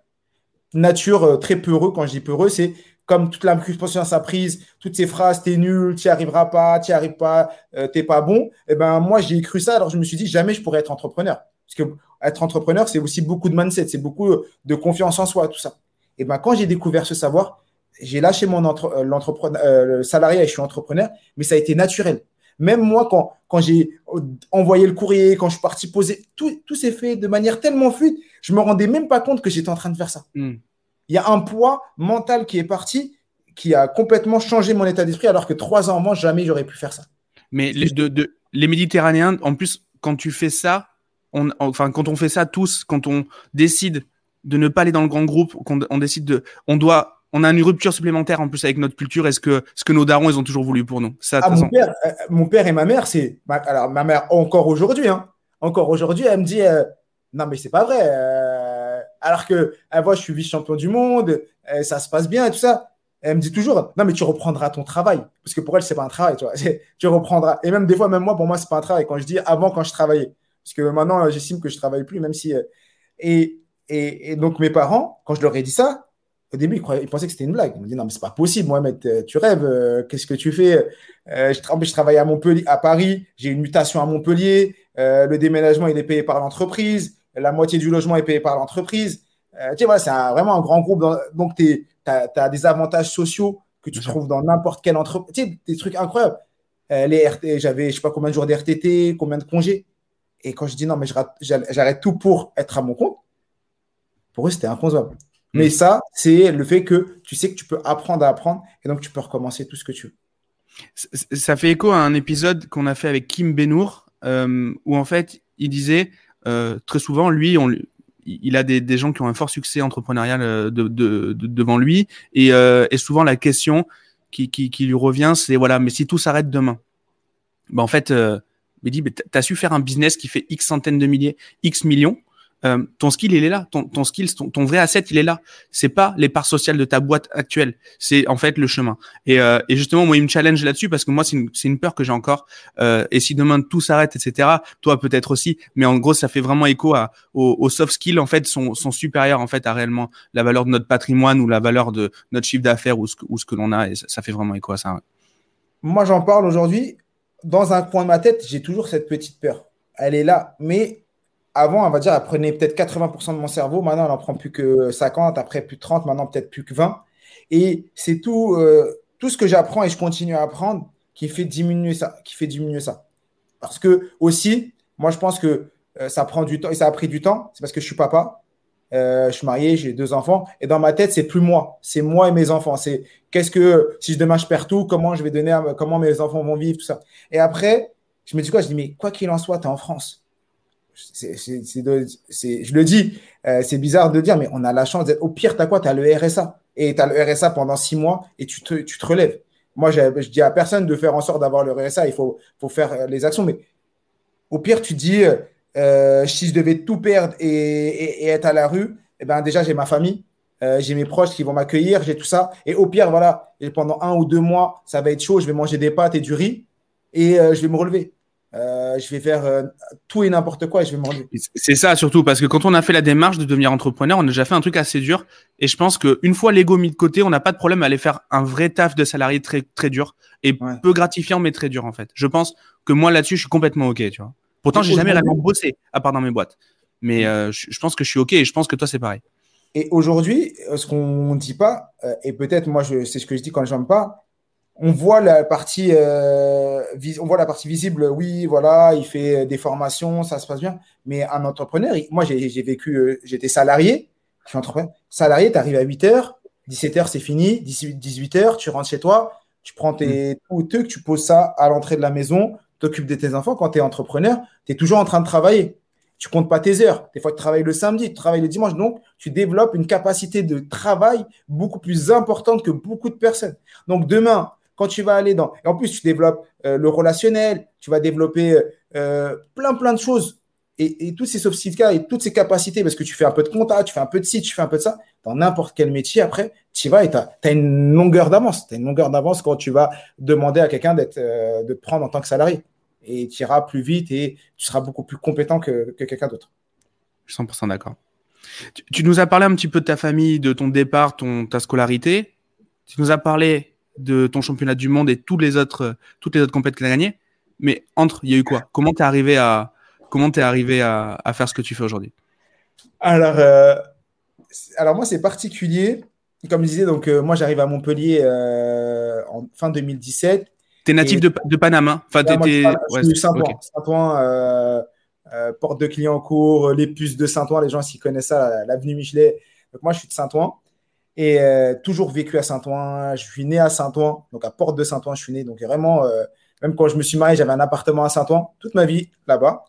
Nature euh, très peureux, quand je dis peureux, c'est comme toute la conscience prise, toutes ces phrases, t'es nul, tu n'y arriveras pas, tu n'y arrives pas, euh, t'es pas bon. Et eh ben moi j'ai cru ça, alors je me suis dit jamais je pourrais être entrepreneur. Parce que être entrepreneur, c'est aussi beaucoup de mindset, c'est beaucoup de confiance en soi, tout ça. Et ben quand j'ai découvert ce savoir, j'ai lâché mon entre, euh, l'entrepreneur, euh, le salariat et je suis entrepreneur, mais ça a été naturel. Même moi, quand, quand j'ai envoyé le courrier, quand je suis parti poser, tout, tout s'est fait de manière tellement fluide, je me rendais même pas compte que j'étais en train de faire ça. Hmm. Il y a un poids mental qui est parti, qui a complètement changé mon état d'esprit, alors que trois ans avant, jamais j'aurais pu faire ça. Mais les, de, les Méditerranéens, en plus, quand tu fais ça, on, enfin, quand on fait ça tous, quand on décide de ne pas aller dans le grand groupe, qu'on on décide de, on doit on a une rupture supplémentaire en plus avec notre culture. Est-ce que ce que nos darons ils ont toujours voulu pour nous? Ça, ah, mon, père, euh, mon, père, et ma mère, c'est alors ma mère encore aujourd'hui, hein, encore aujourd'hui, elle me dit euh, non mais c'est pas vrai. Euh, alors que elle voit je suis vice champion du monde, ça se passe bien et tout ça. Elle me dit toujours non mais tu reprendras ton travail parce que pour elle c'est pas un travail, tu vois. Tu reprendras et même des fois même moi pour moi c'est pas un travail quand je dis avant quand je travaillais parce que maintenant j'estime que je travaille plus même si et, et donc mes parents quand je leur ai dit ça au début, ils, pensaient que c'était une blague. Ils m'ont dit non, mais c'est pas possible, Mohamed, euh, tu rêves, euh, qu'est-ce que tu fais? Euh, je, je, travaille à Montpellier, à Paris, j'ai une mutation à Montpellier, le déménagement il est payé par l'entreprise, la moitié du logement est payé par l'entreprise. tu sais, voilà, c'est vraiment un grand groupe. donc, tu as, des avantages sociaux que tu trouves dans n'importe quelle entreprise. Tu sais, des trucs incroyables. les RT, j'avais je sais pas combien de jours d'RTT, combien de congés. Et quand je dis non, mais j'arrête tout pour être à mon compte, pour eux, c'était inconcevable. Mais ça, c'est le fait que tu sais que tu peux apprendre à apprendre et donc tu peux recommencer tout ce que tu veux. Ça fait écho à un épisode qu'on a fait avec Kim Benour euh, où en fait il disait euh, très souvent lui on, il a des, des, gens qui ont un fort succès entrepreneurial euh, de, de, devant lui et, et, souvent la question qui, qui, qui lui revient c'est voilà mais si tout s'arrête demain ben en fait il dit tu as su faire un business qui fait x centaines de milliers x millions euh, ton skill il est là, ton, ton skill, ton, vrai asset il est là. C'est pas les parts sociales de ta boîte actuelle, c'est en fait le chemin. Et, euh, et justement moi il me challenge là-dessus parce que moi c'est une, une peur que j'ai encore. Euh, et si demain tout s'arrête, etc. Toi peut-être aussi, mais en gros ça fait vraiment écho à aux, soft skills en fait sont, sont supérieurs en fait à réellement la valeur de notre patrimoine ou la valeur de notre chiffre d'affaires ou ce que, ou ce que l'on a. Et ça, fait vraiment écho à ça. Moi j'en parle aujourd'hui. Dans un coin de ma tête, j'ai toujours cette petite peur. Elle est là, mais avant, on va dire, elle prenait peut-être 80% de mon cerveau. Maintenant, elle n'en prend plus que 50, après plus de 30, maintenant peut-être plus que 20. Et c'est tout, euh, tout ce que j'apprends et je continue à apprendre qui fait diminuer ça. Qui fait diminuer ça. Parce que aussi, moi, je pense que euh, ça prend du temps et ça a pris du temps. C'est parce que je suis papa. Euh, je suis marié, j'ai deux enfants. Et dans ma tête, c'est plus moi. C'est moi et mes enfants. C'est qu'est-ce que, si demain je perds tout, comment je vais donner, comment mes enfants vont vivre, tout ça. Et après, je me dis quoi? Je dis, mais quoi qu'il en soit, tu es en France je le dis, euh, c'est bizarre de dire, mais on a la chance d'être. Au pire, tu as quoi? Tu le RSA. Et tu as le RSA pendant six mois et tu te, relèves. Moi, je dis à personne de faire en sorte d'avoir le RSA. Il faut, faire euh, les actions. Mais au pire, tu dis, euh, si je devais tout perdre et, être à la rue, eh ben, déjà, j'ai ma famille. j'ai mes proches qui vont m'accueillir, j'ai tout ça. Et au pire, voilà, pendant un ou deux mois, ça va être chaud, je vais manger des pâtes et du riz et je vais me relever. Euh, je vais faire euh, tout et n'importe quoi et je vais manger. C'est ça surtout parce que quand on a fait la démarche de devenir entrepreneur, on a déjà fait un truc assez dur et je pense qu'une fois l'ego mis de côté, on n'a pas de problème à aller faire un vrai taf de salarié très très dur et peu gratifiant mais très dur en fait. Je pense que moi là-dessus, je suis complètement ok, tu vois. Pourtant, j'ai jamais réellement bossé à part dans mes boîtes, mais euh, je, pense que je suis ok et je pense que toi c'est pareil. Et aujourd'hui, ce qu'on ne dit pas, et peut-être moi c'est ce que je dis quand je n'aime pas, on voit la partie, euh, on voit la partie visible. Oui, voilà, il fait des formations, ça se passe bien. Mais un entrepreneur, moi, j'ai vécu, euh, j'étais salarié, je suis entrepreneur. Salarié, tu arrives à 8 h 17 h c'est fini, 18 h tu rentres chez toi, tu prends tes mmh. trucs, tu poses ça à l'entrée de la maison, t'occupes de tes enfants. Quand tu es entrepreneur, tu es toujours en train de travailler. Tu comptes pas tes heures. Des fois, tu travailles le samedi, tu travailles le dimanche. Donc, tu développes une capacité de travail beaucoup plus importante que beaucoup de personnes. Donc, demain, quand tu vas aller dans. Et en plus, tu développes euh, le relationnel, tu vas développer euh, plein, plein de choses. Et, et tous ces soft skills et toutes ces capacités, parce que tu fais un peu de compta, tu fais un peu de site, tu fais un peu de ça, dans n'importe quel métier, après, tu vas et tu as, une longueur d'avance. Tu as une longueur d'avance quand tu vas demander à quelqu'un euh, de te prendre en tant que salarié. Et tu iras plus vite et tu seras beaucoup plus compétent que, que quelqu'un d'autre. Je suis 100% d'accord. Tu, tu, nous as parlé un petit peu de ta famille, de ton départ, ton, ta scolarité. Tu nous as parlé de ton championnat du monde et tous les autres, toutes les autres compétitions que tu as gagnées. Mais entre, il y a eu quoi? Comment tu es arrivé, à, comment es arrivé à, à, faire ce que tu fais aujourd'hui? Alors, euh, alors, moi, c'est particulier. Comme je disais, donc, euh, moi, j'arrive à Montpellier euh, en fin 2017. Tu es natif de, de, Paname hein? Enfin, je suis Saint-Ouen. Saint-Ouen porte de Clignancourt, les puces de Saint-Ouen, les gens s'y connaissent ça, l'avenue Michelet. Donc, moi, je suis de Saint-Ouen et euh, toujours vécu à Saint-Ouen. Je suis né à Saint-Ouen, donc à Porte de Saint-Ouen, je suis né. Donc vraiment, euh, même quand je me suis marié, j'avais un appartement à Saint-Ouen toute ma vie là-bas.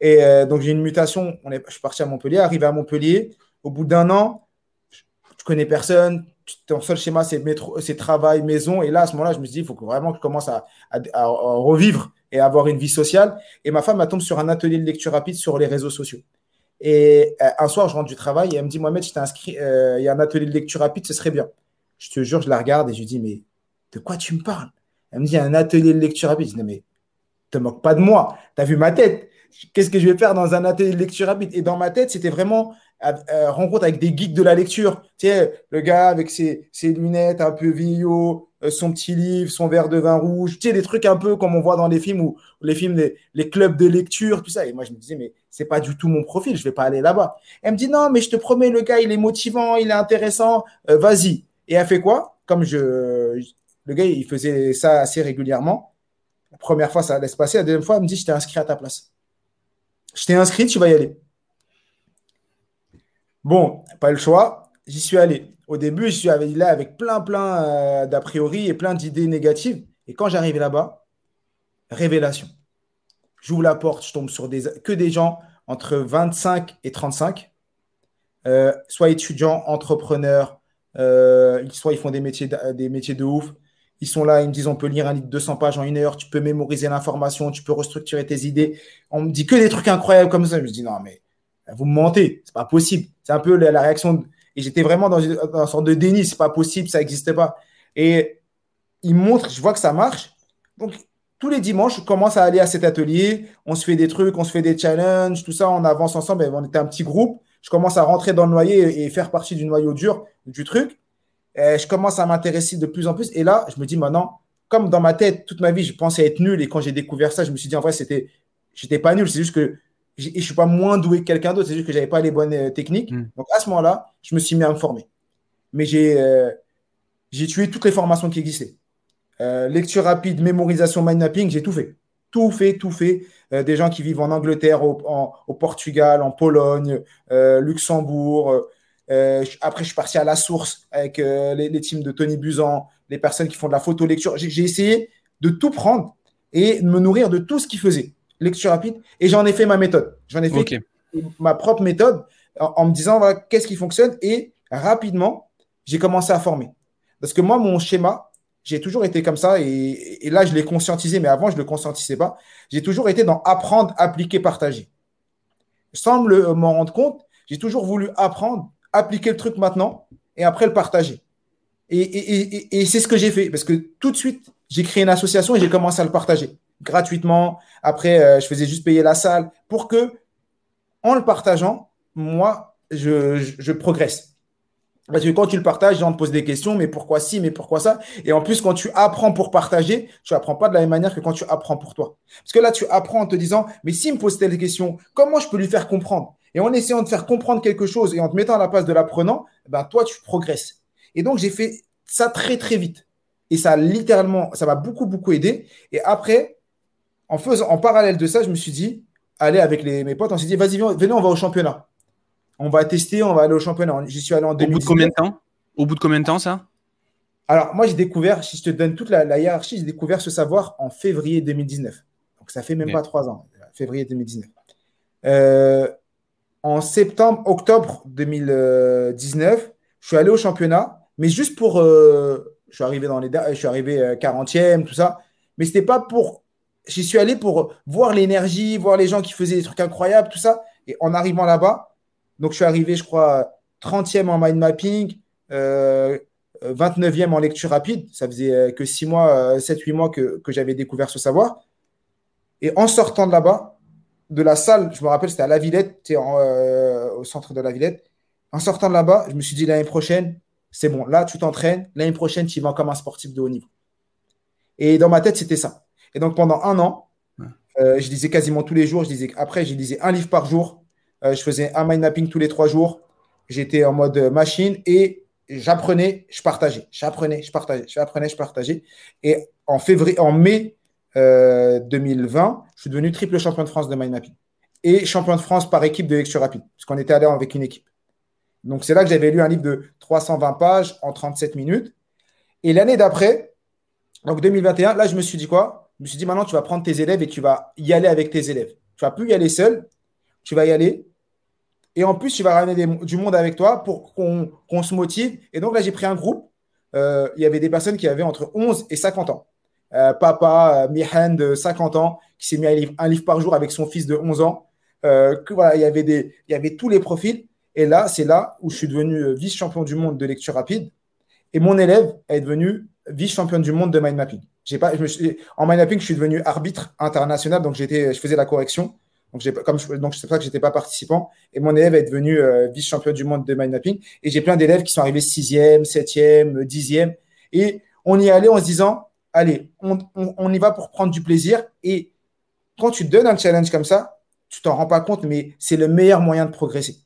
Et euh, donc j'ai une mutation. Je suis parti à Montpellier, arrivé à Montpellier. Au bout d'un an, je connais personne. Ton seul schéma, c'est c'est travail, maison. Et là, à ce moment-là, je me suis dit, il faut vraiment que je commence à, revivre et avoir une vie sociale. Et ma femme, elle tombe sur un atelier de lecture rapide sur les réseaux sociaux. Et euh, un soir, je rentre du travail et elle me dit Mohamed, je t'ai inscrit, euh, il y a un atelier de lecture rapide, ce serait bien. Je te jure, je la regarde et je lui dis Mais de quoi tu me parles? Elle me dit Il y a un atelier de lecture rapide. Je dis Mais te moque pas de moi, tu as vu ma tête? Qu'est-ce que je vais faire dans un atelier de lecture rapide? Et dans ma tête, c'était vraiment euh, rencontre avec des geeks de la lecture. Tu sais, le gars avec ses, lunettes un peu vieillot, son petit livre, son verre de vin rouge, tu sais, des trucs un peu comme on voit dans les films ou les films, les, clubs de lecture, tout ça. Et moi, je me disais, mais c'est pas du tout mon profil, je vais pas aller là-bas. Elle me dit, non, mais je te promets, le gars, il est motivant, il est intéressant, euh, vas-y. Et elle fait quoi? Comme je, le gars, il faisait ça assez régulièrement. La première fois, ça laisse passer. La deuxième fois, elle me dit, je t'ai inscrit à ta place. Je t'ai inscrit, tu vas y aller. Bon, pas le choix, j'y suis allé. Au début, je suis là avec plein, plein euh, d'a priori et plein d'idées négatives. Et quand j'arrive là-bas, révélation. J'ouvre la porte, je tombe sur des, que des gens entre 25 et 35, euh, soit étudiants, entrepreneurs, euh, soit ils font des métiers, de, des métiers de ouf. Ils sont là, ils me disent on peut lire un livre de 200 pages en une heure, tu peux mémoriser l'information, tu peux restructurer tes idées. On me dit que des trucs incroyables comme ça. Je me dis non, mais Vous me mentez, c'est pas possible. C'est un peu la, réaction. Et j'étais vraiment dans une, sorte de déni, c'est pas possible, ça n'existait pas. Et il montre, je vois que ça marche. Donc, tous les dimanches, je commence à aller à cet atelier. On se fait des trucs, on se fait des challenges, tout ça, on avance ensemble. on était un petit groupe. Je commence à rentrer dans le noyer et faire partie du noyau dur du truc. Et je commence à m'intéresser de plus en plus. Et là, je me dis maintenant, comme dans ma tête, toute ma vie, je pensais être nul. Et quand j'ai découvert ça, je me suis dit, en vrai, c'était, j'étais pas nul. C'est juste que je ne suis pas moins doué que quelqu'un d'autre. C'est juste que j'avais pas les bonnes euh, techniques. Hmm. Donc, à ce moment-là, je me suis mis à me former. Mais j'ai, euh, tué toutes les formations qui existaient. Euh, lecture rapide, mémorisation, mind mapping, j'ai tout fait. Tout fait, tout fait. des gens qui vivent en Angleterre, au, au Portugal, en Pologne, Luxembourg, après, je suis parti à la source avec euh, les, teams de Tony Buzan, les personnes qui font de la photo lecture. J'ai essayé de tout prendre et de me nourrir de tout ce qu'ils faisaient. Lecture rapide. Et j'en ai fait ma méthode. J'en ai fait ma propre méthode en, me disant voilà, qu'est-ce qui fonctionne. Et rapidement, j'ai commencé à former. Parce que moi, mon schéma, j'ai toujours été comme ça. Et, et là, je l'ai conscientisé, mais avant, je ne le conscientisais pas. J'ai toujours été dans apprendre, appliquer, partager. Sans m'en rendre compte, j'ai toujours voulu apprendre appliquer le truc maintenant et après le partager. Et, c'est ce que j'ai fait parce que tout de suite, j'ai créé une association et j'ai commencé à le partager gratuitement. Après, euh, je faisais juste payer la salle pour que, en le partageant, moi, je, progresse. Parce que quand tu le partages, les gens te posent des questions, mais pourquoi ci, mais pourquoi ça? Et en plus, quand tu apprends pour partager, tu apprends pas de la même manière que quand tu apprends pour toi. Parce que là, tu apprends en te disant, mais s'il me pose telle question, comment je peux lui faire comprendre? Et en essayant de faire comprendre quelque chose et en te mettant à la place de l'apprenant, ben toi, tu progresses. Et donc, j'ai fait ça très, très vite. Et ça, littéralement, ça m'a beaucoup, beaucoup aidé. Et après, en, faisant, en parallèle de ça, je me suis dit, allez, avec les, mes potes, on s'est dit, vas-y, venez, on va au championnat. On va tester, on va aller au championnat. J'y suis allé en 2019. Au bout de combien de temps? Au bout de combien de temps, ça? Alors, moi, j'ai découvert, si je te donne toute la, hiérarchie, j'ai découvert ce savoir en février 2019. Donc, ça fait même pas trois ans, février 2019. Euh, en septembre, octobre 2019, je suis allé au championnat, mais juste pour. Euh, je suis arrivé dans les. Je suis arrivé 40e, euh, tout ça. Mais c'était pas pour. J'y suis allé pour voir l'énergie, voir les gens qui faisaient des trucs incroyables, tout ça. Et en arrivant là-bas, donc je suis arrivé, je crois, 30e en mind mapping, 29e euh, en lecture rapide. Ça faisait que 6 mois, 7-8 mois que, j'avais découvert ce savoir. Et en sortant de là-bas, de la salle, je me rappelle, c'était à La Villette, euh, au centre de La Villette. En sortant de là-bas, je me suis dit l'année prochaine, c'est bon, là, tu t'entraînes. L'année prochaine, tu vas comme un sportif de haut niveau. Et dans ma tête, c'était ça. Et donc, pendant un an, euh, je lisais quasiment tous les jours. Je lisais, après, je lisais un livre par jour. Euh, je faisais un mind mapping tous les trois jours. J'étais en mode machine et j'apprenais, je partageais. J'apprenais, je partageais. J'apprenais, je partageais. Et en février, en mai 2020, euh, je suis devenu triple champion de France de mind mapping et champion de France par équipe de lecture rapide, parce qu'on était allé avec une équipe. Donc c'est là que j'avais lu un livre de 320 pages en 37 minutes. Et l'année d'après, donc 2021, là je me suis dit quoi? Je me suis dit maintenant tu vas prendre tes élèves et tu vas y aller avec tes élèves. Tu vas plus y aller seul, tu vas y aller. Et en plus, tu vas ramener du monde avec toi pour qu'on se motive. Et donc là, j'ai pris un groupe. Euh, il y avait des personnes qui avaient entre 11 et 50 ans. Euh, papa, euh, Mihan de 50 ans, qui s'est mis à un livre, par jour avec son fils de 11 ans. Voilà, il y avait y avait tous les profils. Et là, c'est là où je suis devenu vice-champion du monde de lecture rapide. Et mon élève est devenu vice-champion du monde de mind mapping. J'ai pas, en mind mapping, je suis devenu arbitre international, donc j'étais, je faisais la correction. Donc, je, donc c'est pour ça que j'étais pas participant. Et mon élève est devenu vice-champion du monde de mind mapping. Et j'ai plein d'élèves qui sont arrivés sixième, septième, dixième. Et on y allait en se disant, allez, on, y va pour prendre du plaisir. Et quand tu donnes un challenge comme ça, tu t'en rends pas compte, mais c'est le meilleur moyen de progresser.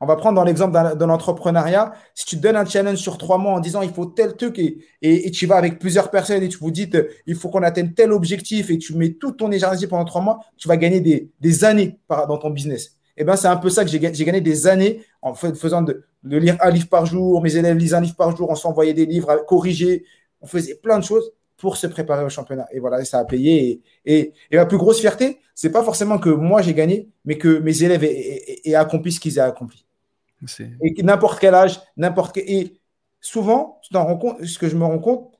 On va prendre dans l'exemple de l'entrepreneuriat. Si tu donnes un challenge sur trois mois en disant il faut tel truc et, et, tu vas avec plusieurs personnes et tu vous dites il faut qu'on atteigne tel objectif et tu mets tout ton énergie pendant trois mois, tu vas gagner des, années dans ton business. Et eh ben c'est un peu ça que j'ai gagné des années en faisant de, de, lire un livre par jour. Mes élèves lisent un livre par jour, on s'envoyait des livres à corriger, on faisait plein de choses pour se préparer au championnat. Et voilà, ça a payé. Et, et, ma plus grosse fierté, c'est pas forcément que moi j'ai gagné, mais que mes élèves aient, accompli ce qu'ils ont accompli. Et n'importe quel âge, n'importe quel. Et souvent, tu t'en rends compte, ce que je me rends compte,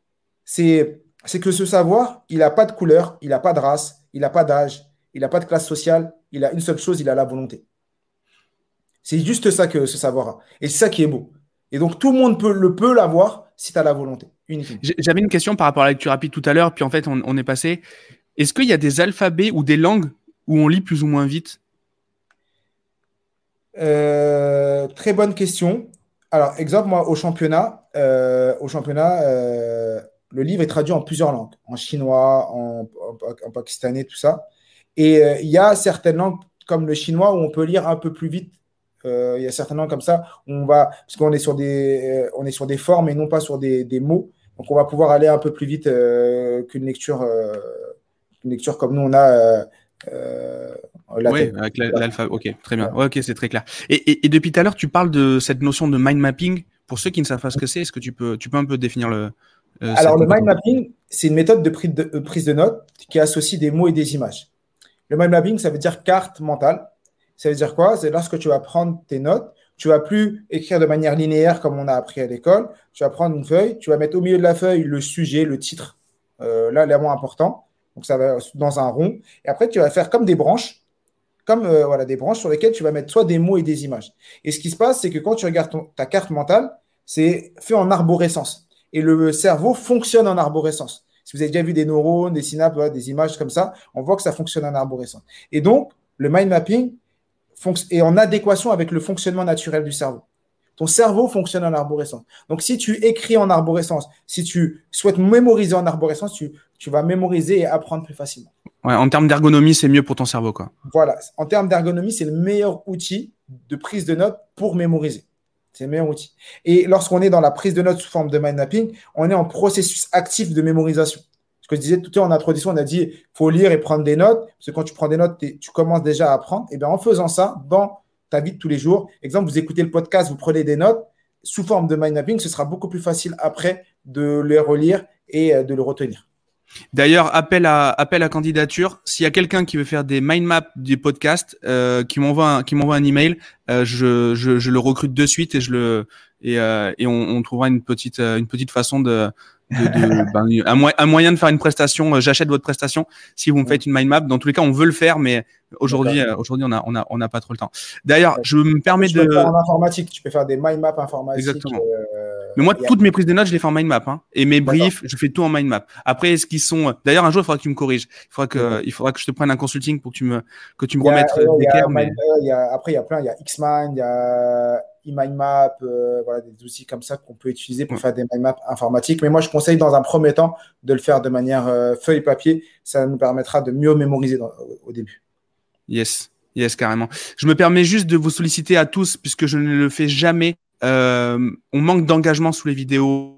c'est, c'est que ce savoir, il n'a pas de couleur, il n'a pas de race, il n'a pas d'âge, il n'a pas de classe sociale, il a une seule chose, il a la volonté. C'est juste ça que ce savoir Et c'est ça qui est beau. Et donc, tout le monde peut, le peut l'avoir si tu as la volonté. J'avais une question par rapport à la lecture rapide tout à l'heure, puis en fait, on, est passé. Est-ce qu'il y a des alphabets ou des langues où on lit plus ou moins vite? Euh, Très bonne question. Alors, exemple, moi, au championnat, euh, au championnat euh, le livre est traduit en plusieurs langues, en chinois, en, en pakistanais, tout ça. Et il y a certaines langues comme le chinois où on peut lire un peu plus vite il y a certainement comme ça, on va, parce qu'on est sur des, euh, on est sur des formes et non pas sur des, des mots. Donc on va pouvoir aller un peu plus vite euh, qu'une lecture, une lecture comme nous on a. oui, avec l'alpha. Ok, très bien. ok, c'est très clair. Et, et, depuis tout à l'heure, tu parles de cette notion de mind mapping. Pour ceux qui ne savent pas ce que c'est, est-ce que tu peux, tu peux un peu définir le. Alors le mind mapping, c'est une méthode de prise de, prise de notes qui associe des mots et des images. Le mind mapping, ça veut dire carte mentale. Ça veut dire quoi? C'est lorsque tu vas prendre tes notes, tu vas plus écrire de manière linéaire comme on a appris à l'école. Tu vas prendre une feuille, tu vas mettre au milieu de la feuille le sujet, le titre, euh, là, l'élément important. Donc, ça va dans un rond. Et après, tu vas faire comme des branches, comme euh, voilà, des branches sur lesquelles tu vas mettre soit des mots et des images. Et ce qui se passe, c'est que quand tu regardes ta carte mentale, c'est fait en arborescence. Et le cerveau fonctionne en arborescence. Si vous avez déjà vu des neurones, des synapses, des images comme ça, on voit que ça fonctionne en arborescence. Et donc, le mind mapping, est en adéquation avec le fonctionnement naturel du cerveau. Ton cerveau fonctionne en arborescence. Donc, si tu écris en arborescence, si tu souhaites mémoriser en arborescence, tu, tu vas mémoriser et apprendre plus facilement. Ouais, en termes d'ergonomie, c'est mieux pour ton cerveau. Quoi. Voilà. En termes d'ergonomie, c'est le meilleur outil de prise de notes pour mémoriser. C'est le meilleur outil. Et lorsqu'on est dans la prise de notes sous forme de mind mapping, on est en processus actif de mémorisation que je disais tout à l'heure en introduction, on a dit faut lire et prendre des notes, parce que quand tu prends des notes, tu commences déjà à apprendre. Et bien en faisant ça, dans ta vie de tous les jours, exemple, vous écoutez le podcast, vous prenez des notes, sous forme de mind mapping, ce sera beaucoup plus facile après de les relire et euh, de le retenir. D'ailleurs, appel à appel à candidature. S'il y a quelqu'un qui veut faire des mind maps du podcast, euh, qui m'envoie un, un email, euh, je, je, le recrute de suite et je le et, et on, on, trouvera une petite une petite façon de de, ben, un, moyen de faire une prestation. Euh, j'achète votre prestation si vous me faites une mind map. Dans tous les cas, on veut le faire, mais aujourd'hui, euh, aujourd'hui, on a, on a, on n'a pas trop le temps. D'ailleurs, je me permets tu de. Peux faire en informatique, tu peux faire des mind maps informatiques. Exactement. Euh, mais moi, toutes mes prises de notes, je les fais en mind map. Hein. Et mes briefs, je fais tout en mind map. Après, est-ce qu'ils sont. D'ailleurs, un jour, il faudra que tu me corriges. Il faudra que, il faudra que je te prenne un consulting pour que tu me, que tu me remettes mais... Après, il y a plein. Il y a Xmind, il y a e-mindmap, euh, voilà, des outils comme ça qu'on peut utiliser pour faire des mind maps informatiques. Mais moi, je conseille dans un premier temps de le faire de manière euh, feuille papier. Ça nous permettra de mieux mémoriser au, début. Yes, yes, carrément. Je me permets juste de vous solliciter à tous, puisque je ne le fais jamais. Euh, on manque d'engagement sous les vidéos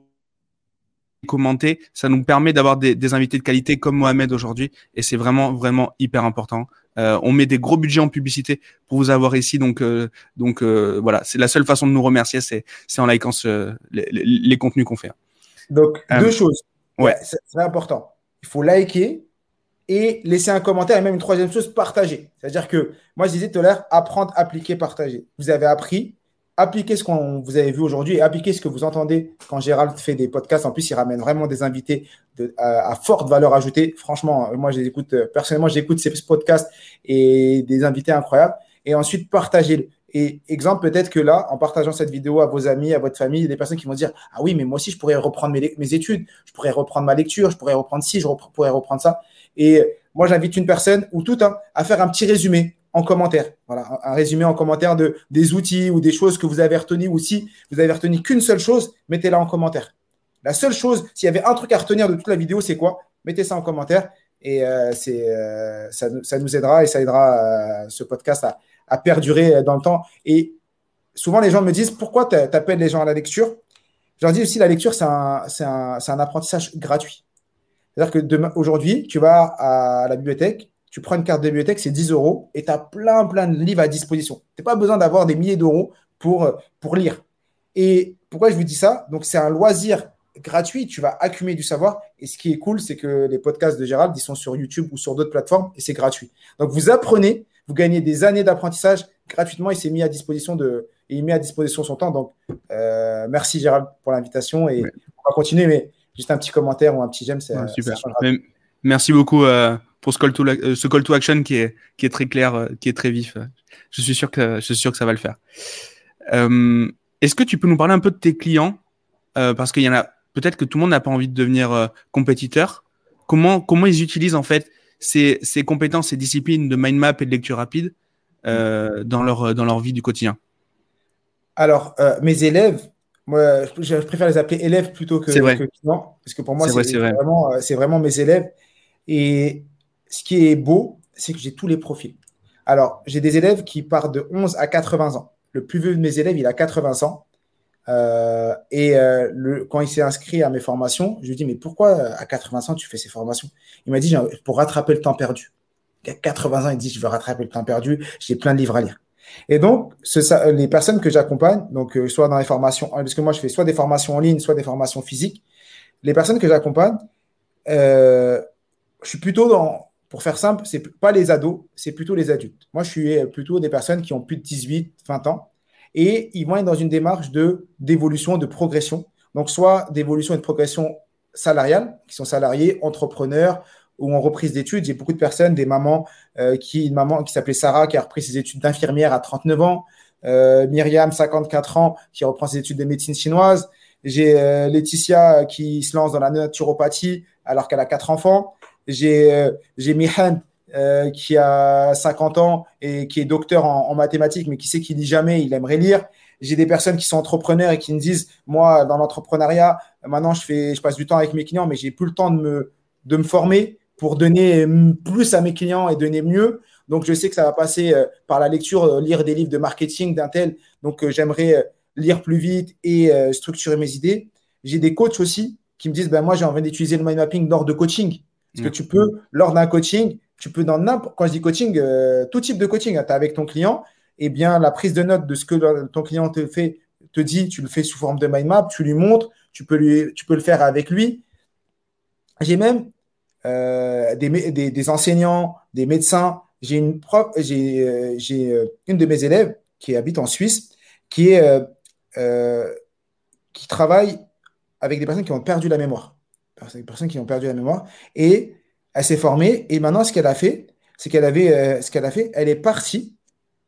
commenter, ça nous permet d'avoir des, des, invités de qualité comme Mohamed aujourd'hui, et c'est vraiment vraiment hyper important. Euh, on met des gros budgets en publicité pour vous avoir ici, donc euh, donc euh, voilà, c'est la seule façon de nous remercier, c'est c'est en likant ce, les, les, contenus qu'on fait. Donc deux choses, ouais, c'est très important. Il faut liker et laisser un commentaire et même une troisième chose, partager. C'est-à-dire que moi je disais tout à l'heure, apprendre, appliquer, partager. Vous avez appris, appliquez ce qu'on vous avez vu aujourd'hui et appliquez ce que vous entendez quand Gérald fait des podcasts. En plus, il ramène vraiment des invités à, forte valeur ajoutée. Franchement, moi, j'écoute euh, personnellement, j'écoute ces podcasts et des invités incroyables. Et ensuite, partagez-le. Et exemple, peut-être que là, en partageant cette vidéo à vos amis, à votre famille, il y a des personnes qui vont dire Ah oui, mais moi aussi, je pourrais reprendre mes, mes études, je pourrais reprendre ma lecture, je pourrais reprendre ci, je pourrais reprendre ça. Et moi, j'invite une personne ou tout hein, à faire un petit résumé en commentaire. Voilà, un, résumé en commentaire de, des outils ou des choses que vous avez retenues ou si vous avez retenu qu'une seule chose, mettez-la en commentaire. La seule chose, s'il y avait un truc à retenir de toute la vidéo, c'est quoi? Mettez ça en commentaire et euh, c'est, euh, ça, nous aidera et ça aidera euh, ce podcast à, perdurer dans le temps. Et souvent, les gens me disent pourquoi tu appelles les gens à la lecture? Je leur dis aussi la lecture, c'est un, un, un apprentissage gratuit. C'est-à-dire que demain, aujourd'hui, tu vas à la bibliothèque, tu prends une carte de bibliothèque, c'est 10 euros et tu as plein, plein de livres à disposition. Tu n'as pas besoin d'avoir des milliers d'euros pour, euh, pour lire. Et pourquoi je vous dis ça? Donc, c'est un loisir gratuit, tu vas accumuler du savoir. Et ce qui est cool, c'est que les podcasts de Gérald, ils sont sur YouTube ou sur d'autres plateformes et c'est gratuit. Donc, vous apprenez, vous gagnez des années d'apprentissage gratuitement et c'est mis à disposition de, et il met à disposition son temps. Donc, euh, merci Gérald pour l'invitation et on va continuer, mais juste un petit commentaire ou un petit j'aime, c'est super. Merci beaucoup. Euh, pour ce call to, euh, ce call to action qui est, qui est très clair, euh, qui est très vif. Je suis sûr que, je suis sûr que ça va le faire. Euh, est-ce que tu peux nous parler un peu de tes clients euh, Parce qu'il y en a peut-être que tout le monde n'a pas envie de devenir euh, compétiteur. Comment, comment ils utilisent en fait ces, ces compétences, ces disciplines de mind map et de lecture rapide dans, leur, dans leur vie du quotidien? Alors, mes élèves, moi, je préfère les appeler élèves plutôt que, que clients, parce que pour moi, c'est vraiment, vraiment mes élèves. Et ce qui est beau, c'est que j'ai tous les profils. Alors, j'ai des élèves qui partent de 11 à 80 ans. Le plus vieux de mes élèves, il a 80 ans. Euh, et euh, quand il s'est inscrit à mes formations, je lui dis, mais pourquoi euh, à 80 ans tu fais ces formations? Il m'a dit, pour rattraper le temps perdu. Il a 80 ans, il dit, je veux rattraper le temps perdu, j'ai plein de livres à lire. Et donc, ce, les personnes que j'accompagne, donc soit dans les formations, parce que moi je fais soit des formations en ligne, soit des formations physiques, les personnes que j'accompagne, je suis plutôt dans, pour faire simple, c'est pas les ados, c'est plutôt les adultes. Moi, je suis plutôt des personnes qui ont plus de 18, 20 ans et ils vont être dans une démarche de d'évolution, de progression. Donc, soit d'évolution et de progression salariale, qui sont salariés, entrepreneurs ou en reprise d'études. J'ai beaucoup de personnes, des mamans, euh, qui, une maman qui s'appelait Sarah, qui a repris ses études d'infirmière à 39 ans. Euh, Myriam, 54 ans, qui reprend ses études de médecine chinoise. J'ai euh, Laetitia qui se lance dans la naturopathie alors qu'elle a quatre enfants. J'ai euh, Mihan euh, qui a 50 ans et qui est docteur en, mathématiques, mais qui sait qu'il lit jamais, il aimerait lire. J'ai des personnes qui sont entrepreneurs et qui me disent, moi, dans l'entrepreneuriat, maintenant, je, fais, je passe du temps avec mes clients, mais j'ai plus le temps de me, de me former pour donner plus à mes clients et donner mieux. Donc, je sais que ça va passer euh, par la lecture, lire des livres de marketing d'un tel. Donc, j'aimerais lire plus vite et structurer mes idées. J'ai des coachs aussi qui me disent, ben, moi, j'ai envie d'utiliser le mind mapping lors de coaching. Parce que mm. tu peux, lors d'un coaching, tu peux dans n'importe, quand je dis coaching, euh, tout type de coaching, hein, tu es avec ton client, et eh bien la prise de note de ce que ton client te fait, te dit, tu le fais sous forme de mind map, tu lui montres, tu peux, lui, tu peux le faire avec lui. J'ai même euh, des, des, enseignants, des médecins. J'ai une prof, j'ai, euh, une de mes élèves qui habite en Suisse, qui est qui travaille avec des personnes qui ont perdu la mémoire des personnes qui ont perdu la mémoire. Et elle s'est formée. Et maintenant, ce qu'elle a fait, c'est qu'elle avait, euh, ce qu'elle a fait, elle est partie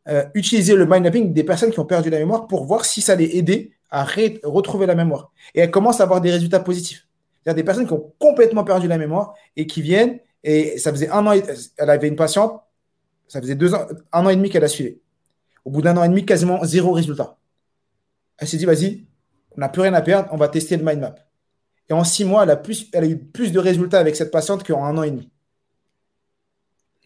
euh, utiliser le mind mapping des personnes qui ont perdu la mémoire pour voir si ça les aidait à retrouver la mémoire. Et elle commence à avoir des résultats positifs. A des personnes qui ont complètement perdu la mémoire et qui viennent. Et ça faisait un an, elle avait une patiente, ça faisait deux ans, un an et demi qu'elle a suivi. Au bout d'un an et demi, quasiment zéro résultat. Elle s'est dit, vas-y, on n'a plus rien à perdre, on va tester le mind map. Et en six mois, elle a, plus, elle a eu plus de résultats avec cette patiente qu'en un an et demi.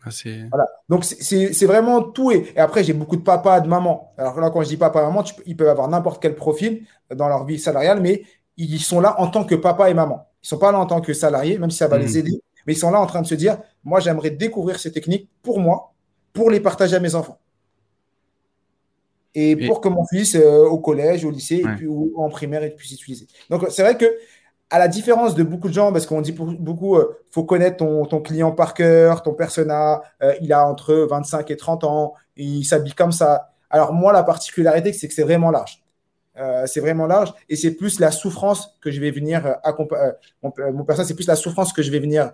Ah, voilà. Donc, c'est vraiment tout. Et, après, j'ai beaucoup de papas, de mamans. Alors là, quand je dis papa, maman, ils peuvent avoir n'importe quel profil dans leur vie salariale, mais ils sont là en tant que papa et maman. Ils ne sont pas là en tant que salariés, même si ça va les mmh. aider. Mais ils sont là en train de se dire, moi, j'aimerais découvrir ces techniques pour moi, pour les partager à mes enfants. Et, pour que mon fils, euh, au collège, au lycée, et puis, ou en primaire, il puisse utiliser. Donc, c'est vrai que à la différence de beaucoup de gens, parce qu'on dit beaucoup, euh, faut connaître ton, client par cœur, ton persona, euh, il a entre 25 et 30 ans, il s'habille comme ça. Alors moi, la particularité, c'est que c'est vraiment large. Euh, c'est vraiment large et c'est plus la souffrance que je vais venir accompagner. Mon, mon persona, c'est plus la souffrance que je vais venir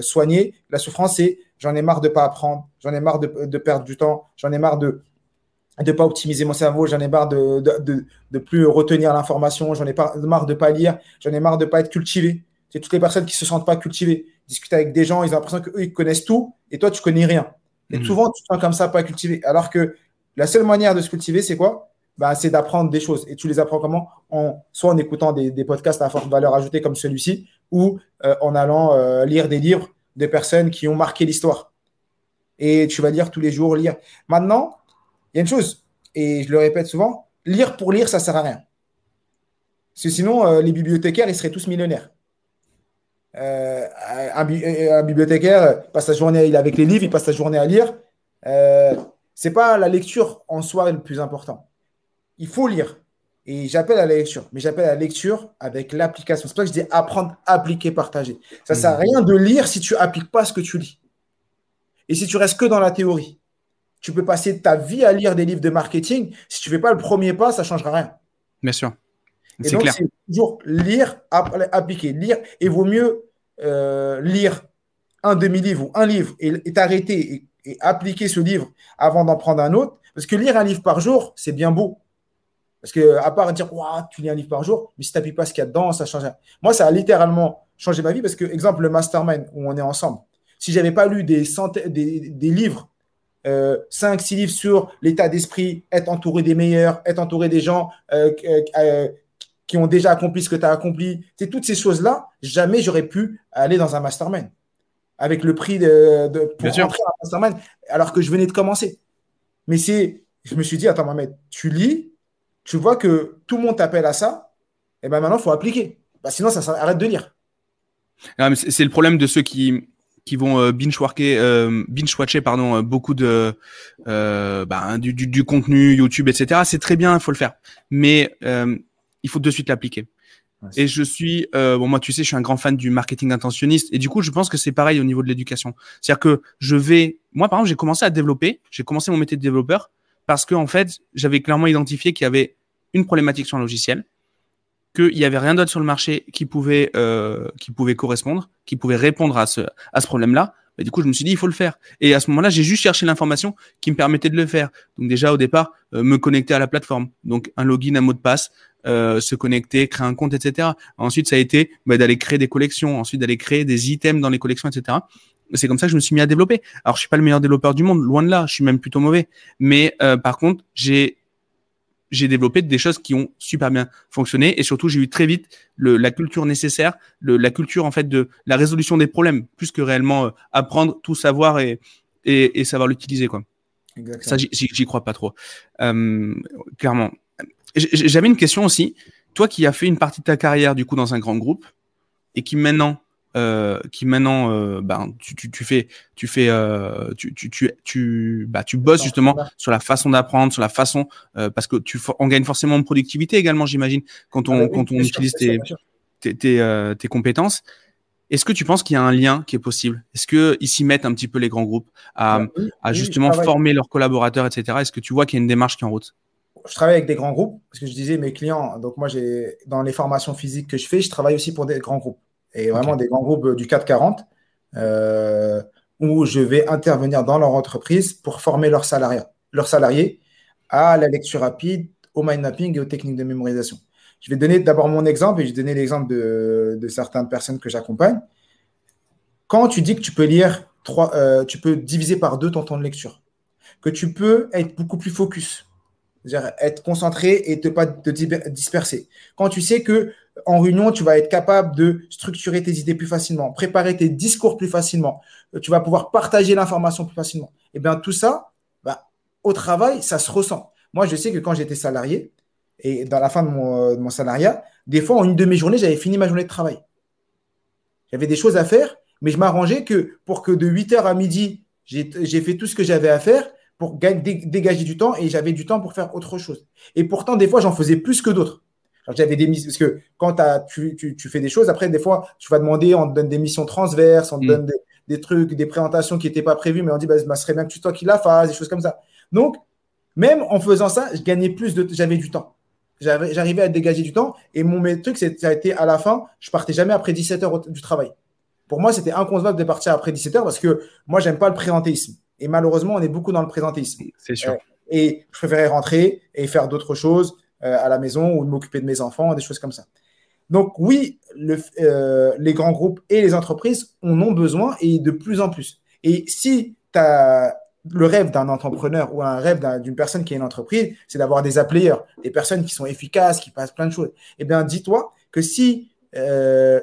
soigner. La souffrance, c'est j'en ai marre de pas apprendre, j'en ai marre de perdre du temps, j'en ai marre de de pas optimiser mon cerveau, j'en ai marre de, de, de, plus retenir l'information, j'en ai marre de pas lire, j'en ai marre de pas être cultivé. C'est toutes les personnes qui se sentent pas cultivées. Discuter avec des gens, ils ont l'impression qu'eux, ils connaissent tout et toi, tu connais rien. Et mhm. souvent, tu te sens comme ça, pas cultivé. Alors que la seule manière de se cultiver, c'est quoi? Bah, C'est d'apprendre des choses. Et tu les apprends comment? En, Soit en écoutant des, des, podcasts à forte valeur ajoutée comme celui-ci, ou euh, en allant euh, lire des livres de personnes qui ont marqué l'histoire. Et tu vas lire tous les jours, lire. Maintenant, il y a une chose, et je le répète souvent, lire pour lire, ça ne sert à rien. Parce que sinon, euh, les bibliothécaires, ils seraient tous millionnaires. Euh, un, bibliothécaire passe sa journée il est avec les livres, il passe sa journée à lire. Euh, Ce n'est pas la lecture en soi le plus important. Il faut lire. Et j'appelle à la lecture, mais j'appelle à la lecture avec l'application. C'est pour ça que je dis apprendre, appliquer, partager. Ça ne sert à rien de lire si tu n'appliques pas ce que tu lis. Et si tu restes que dans la théorie. Tu peux passer ta vie à lire des livres de marketing. Si tu ne fais pas le premier pas, ça ne changera rien. Bien sûr. C'est clair. C'est toujours lire, appliquer, lire. Et vaut mieux euh, lire un demi-livre ou un livre et t'arrêter et appliquer ce livre avant d'en prendre un autre. Parce que lire un livre par jour, c'est bien beau. Parce que, à part dire, tu lis un livre par jour, mais si tu n'appliques pas ce qu'il y a dedans, ça change. Moi, ça a littéralement changé ma vie parce que, exemple, le mastermind où on est ensemble, si je n'avais pas lu des, centaines, des, livres, euh, 5-6 livres sur l'état d'esprit, être entouré des meilleurs, être entouré des gens euh, euh, qui ont déjà accompli ce que tu as accompli, c'est toutes ces choses-là, jamais j'aurais pu aller dans un mastermind avec le prix de, pour rentrer dans un mastermind alors que je venais de commencer. Mais c'est, je me suis dit, attends, Mohamed, tu lis, tu vois que tout le monde t'appelle à ça, et ben maintenant, il faut appliquer. Bah, sinon, ça, arrête de lire. c'est le problème de ceux qui, qui vont euh, binge-watcher euh, binge watcher, pardon, euh, beaucoup de euh, bah, du, du, du, contenu YouTube, etc. C'est très bien, il faut le faire. Mais il faut de suite l'appliquer. et je suis, bon moi tu sais, je suis un grand fan du marketing intentionniste et du coup je pense que c'est pareil au niveau de l'éducation. C'est-à-dire que je vais, moi par exemple j'ai commencé à développer, j'ai commencé mon métier de développeur parce que en fait, j'avais clairement identifié qu'il y avait une problématique sur un logiciel, qu'il n'y avait rien d'autre sur le marché qui pouvait, euh, qui pouvait correspondre, qui pouvait répondre à ce, à ce problème-là. Et du coup, je me suis dit, il faut le faire. Et à ce moment-là, j'ai juste cherché l'information qui me permettait de le faire. Donc déjà, au départ, euh, me connecter à la plateforme. Donc un login, un mot de passe, euh, se connecter, créer un compte, etc. Ensuite, ça a été bah, d'aller créer des collections, ensuite d'aller créer des items dans les collections, etc c'est comme ça que je me suis mis à développer. Alors, je suis pas le meilleur développeur du monde, loin de là. Je suis même plutôt mauvais. Mais par contre, j'ai j'ai développé des choses qui ont super bien fonctionné et surtout j'ai eu très vite le, la culture nécessaire, le, la culture en fait de la résolution des problèmes, plus que réellement euh, apprendre tout savoir et et, et savoir l'utiliser quoi. Exactement. Ça j'y crois pas trop, euh, clairement. J'avais une question aussi. Toi qui as fait une partie de ta carrière du coup dans un grand groupe et qui maintenant euh, qui maintenant, euh, ben, tu, tu, tu, fais, tu fais, euh, tu, tu, tu, tu, bah, tu bosses justement sur la façon d'apprendre, sur la façon, euh, parce que tu, on gagne forcément en productivité également, j'imagine, quand on, ah bah quand on utilise tes, tes, tes, tes, compétences. Est-ce que tu penses qu'il y a un lien qui est possible? Est-ce que ils s'y mettent un petit peu les grands groupes à, bah à justement former leurs collaborateurs, etc. Est-ce que tu vois qu'il y a une démarche qui est en route? Je travaille avec des grands groupes, parce que je disais mes clients, donc moi j'ai dans les formations physiques que je fais, je travaille aussi pour des grands groupes et vraiment des grands groupes du 440 euh, où je vais intervenir dans leur entreprise pour former leurs salariés, leurs salariés à la lecture rapide, au mind mapping et aux techniques de mémorisation. Je vais donner d'abord mon exemple et je vais donner l'exemple de, de, certaines personnes que j'accompagne. Quand tu dis que tu peux lire trois, euh, tu peux diviser par deux ton temps de lecture, que tu peux être beaucoup plus focus, être concentré et ne pas te disperser. Quand tu sais que en réunion, tu vas être capable de structurer tes idées plus facilement, préparer tes discours plus facilement, euh, tu vas pouvoir partager l'information plus facilement. Eh bien tout ça, bah, au travail, ça se ressent. Moi, je sais que quand j'étais salarié, et dans la fin de mon, euh, salariat, des fois, en une demi-journée, j'avais fini ma journée de travail. J'avais des choses à faire, mais je m'arrangeais que pour que de 8h à midi, j'ai fait tout ce que j'avais à faire pour dégager du temps et j'avais du temps pour faire autre chose. Et pourtant, des fois, j'en faisais plus que d'autres. J'avais des missions, parce que quand tu, tu, tu, fais des choses, après, des fois, tu vas demander, on te donne des missions transverses, on te mm. donne des, des, trucs, des présentations qui n'étaient pas prévues, mais on dit, bah, bah, ce serait bien que tu toi qui la fasses, des choses comme ça. Donc, même en faisant ça, je gagnais plus de, j'avais du temps. J'arrivais à dégager du temps et mon truc, ça a été à la fin, je partais jamais après 17 heures du travail. Pour moi, c'était inconcevable de partir après 17 heures parce que moi, j'aime pas le présentéisme. Et malheureusement, on est beaucoup dans le présentéisme. C'est sûr. Euh, et je préférais rentrer et faire d'autres choses euh, à la maison ou m'occuper de mes enfants, des choses comme ça. Donc oui, le, euh, les grands groupes et les entreprises en ont besoin et de plus en plus. Et si tu as le rêve d'un entrepreneur ou un rêve d'une personne qui a une entreprise, c'est d'avoir des applayers, des personnes qui sont efficaces, qui passent plein de choses. Eh bien, dis-toi que si euh,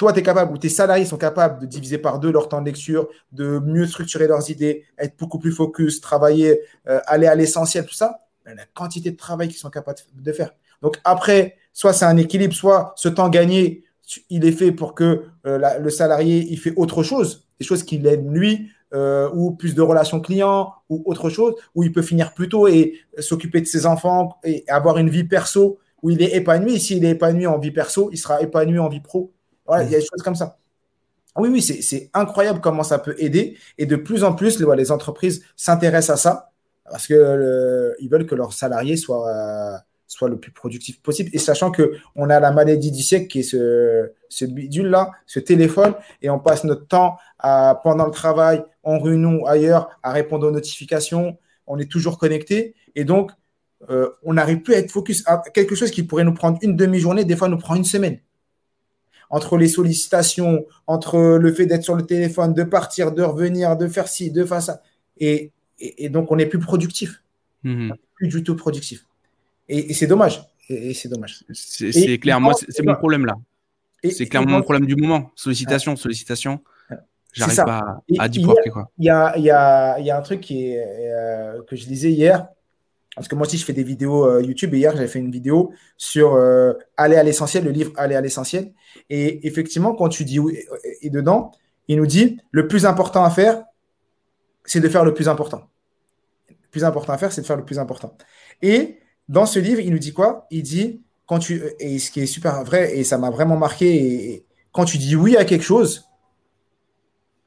toi, tu es capable ou tes salariés sont capables de diviser par deux leur temps de lecture, de mieux structurer leurs idées, être beaucoup plus focus, travailler, euh, aller à l'essentiel, tout ça, ben, la quantité de travail qu'ils sont capables de faire. Donc après, soit c'est un équilibre, soit ce temps gagné, il est fait pour que euh, le salarié il fait autre chose, des choses qui l'aident lui, euh, ou plus de relations clients, ou autre chose, où il peut finir plus tôt et s'occuper de ses enfants et avoir une vie perso où il est épanoui. S'il est épanoui en vie perso, il sera épanoui en vie pro. Voilà, il y a des choses comme ça. Oui, oui, c'est incroyable comment ça peut aider. Et de plus en plus, les, les entreprises s'intéressent à ça parce qu'ils euh, veulent que leurs salariés soient, soient le plus productifs possible. Et sachant qu'on a la maladie du siècle qui est ce, ce bidule-là, ce téléphone, et on passe notre temps à, pendant le travail en réunion ou ailleurs, à répondre aux notifications. On est toujours connecté. Et donc, euh, on n'arrive plus à être focus. À quelque chose qui pourrait nous prendre une demi-journée, des fois, nous prend une semaine. Entre les sollicitations, entre le fait d'être sur le téléphone, de partir, de revenir, de faire ci, de faire ça. Et, donc, on n'est plus productif. Mhm. Plus du tout productif. Et, c'est dommage. Et, c'est dommage. C'est clair. Moi, c'est mon problème là. C'est clairement mon problème du moment. Sollicitation, sollicitation. J'arrive pas à. Il y a, y, a, y a, un truc qui est, euh, que je disais hier. Parce que moi aussi, je fais des vidéos euh, YouTube. Et hier, j'avais fait une vidéo sur euh, Aller à l'essentiel, le livre Aller à l'essentiel. Et effectivement, quand tu dis oui, et dedans, il nous dit le plus important à faire, c'est de faire le plus important. Le plus important à faire, c'est de faire le plus important. Et dans ce livre, il nous dit quoi? Il dit, quand tu, et ce qui est super vrai, et ça m'a vraiment marqué, et, quand tu dis oui à quelque chose,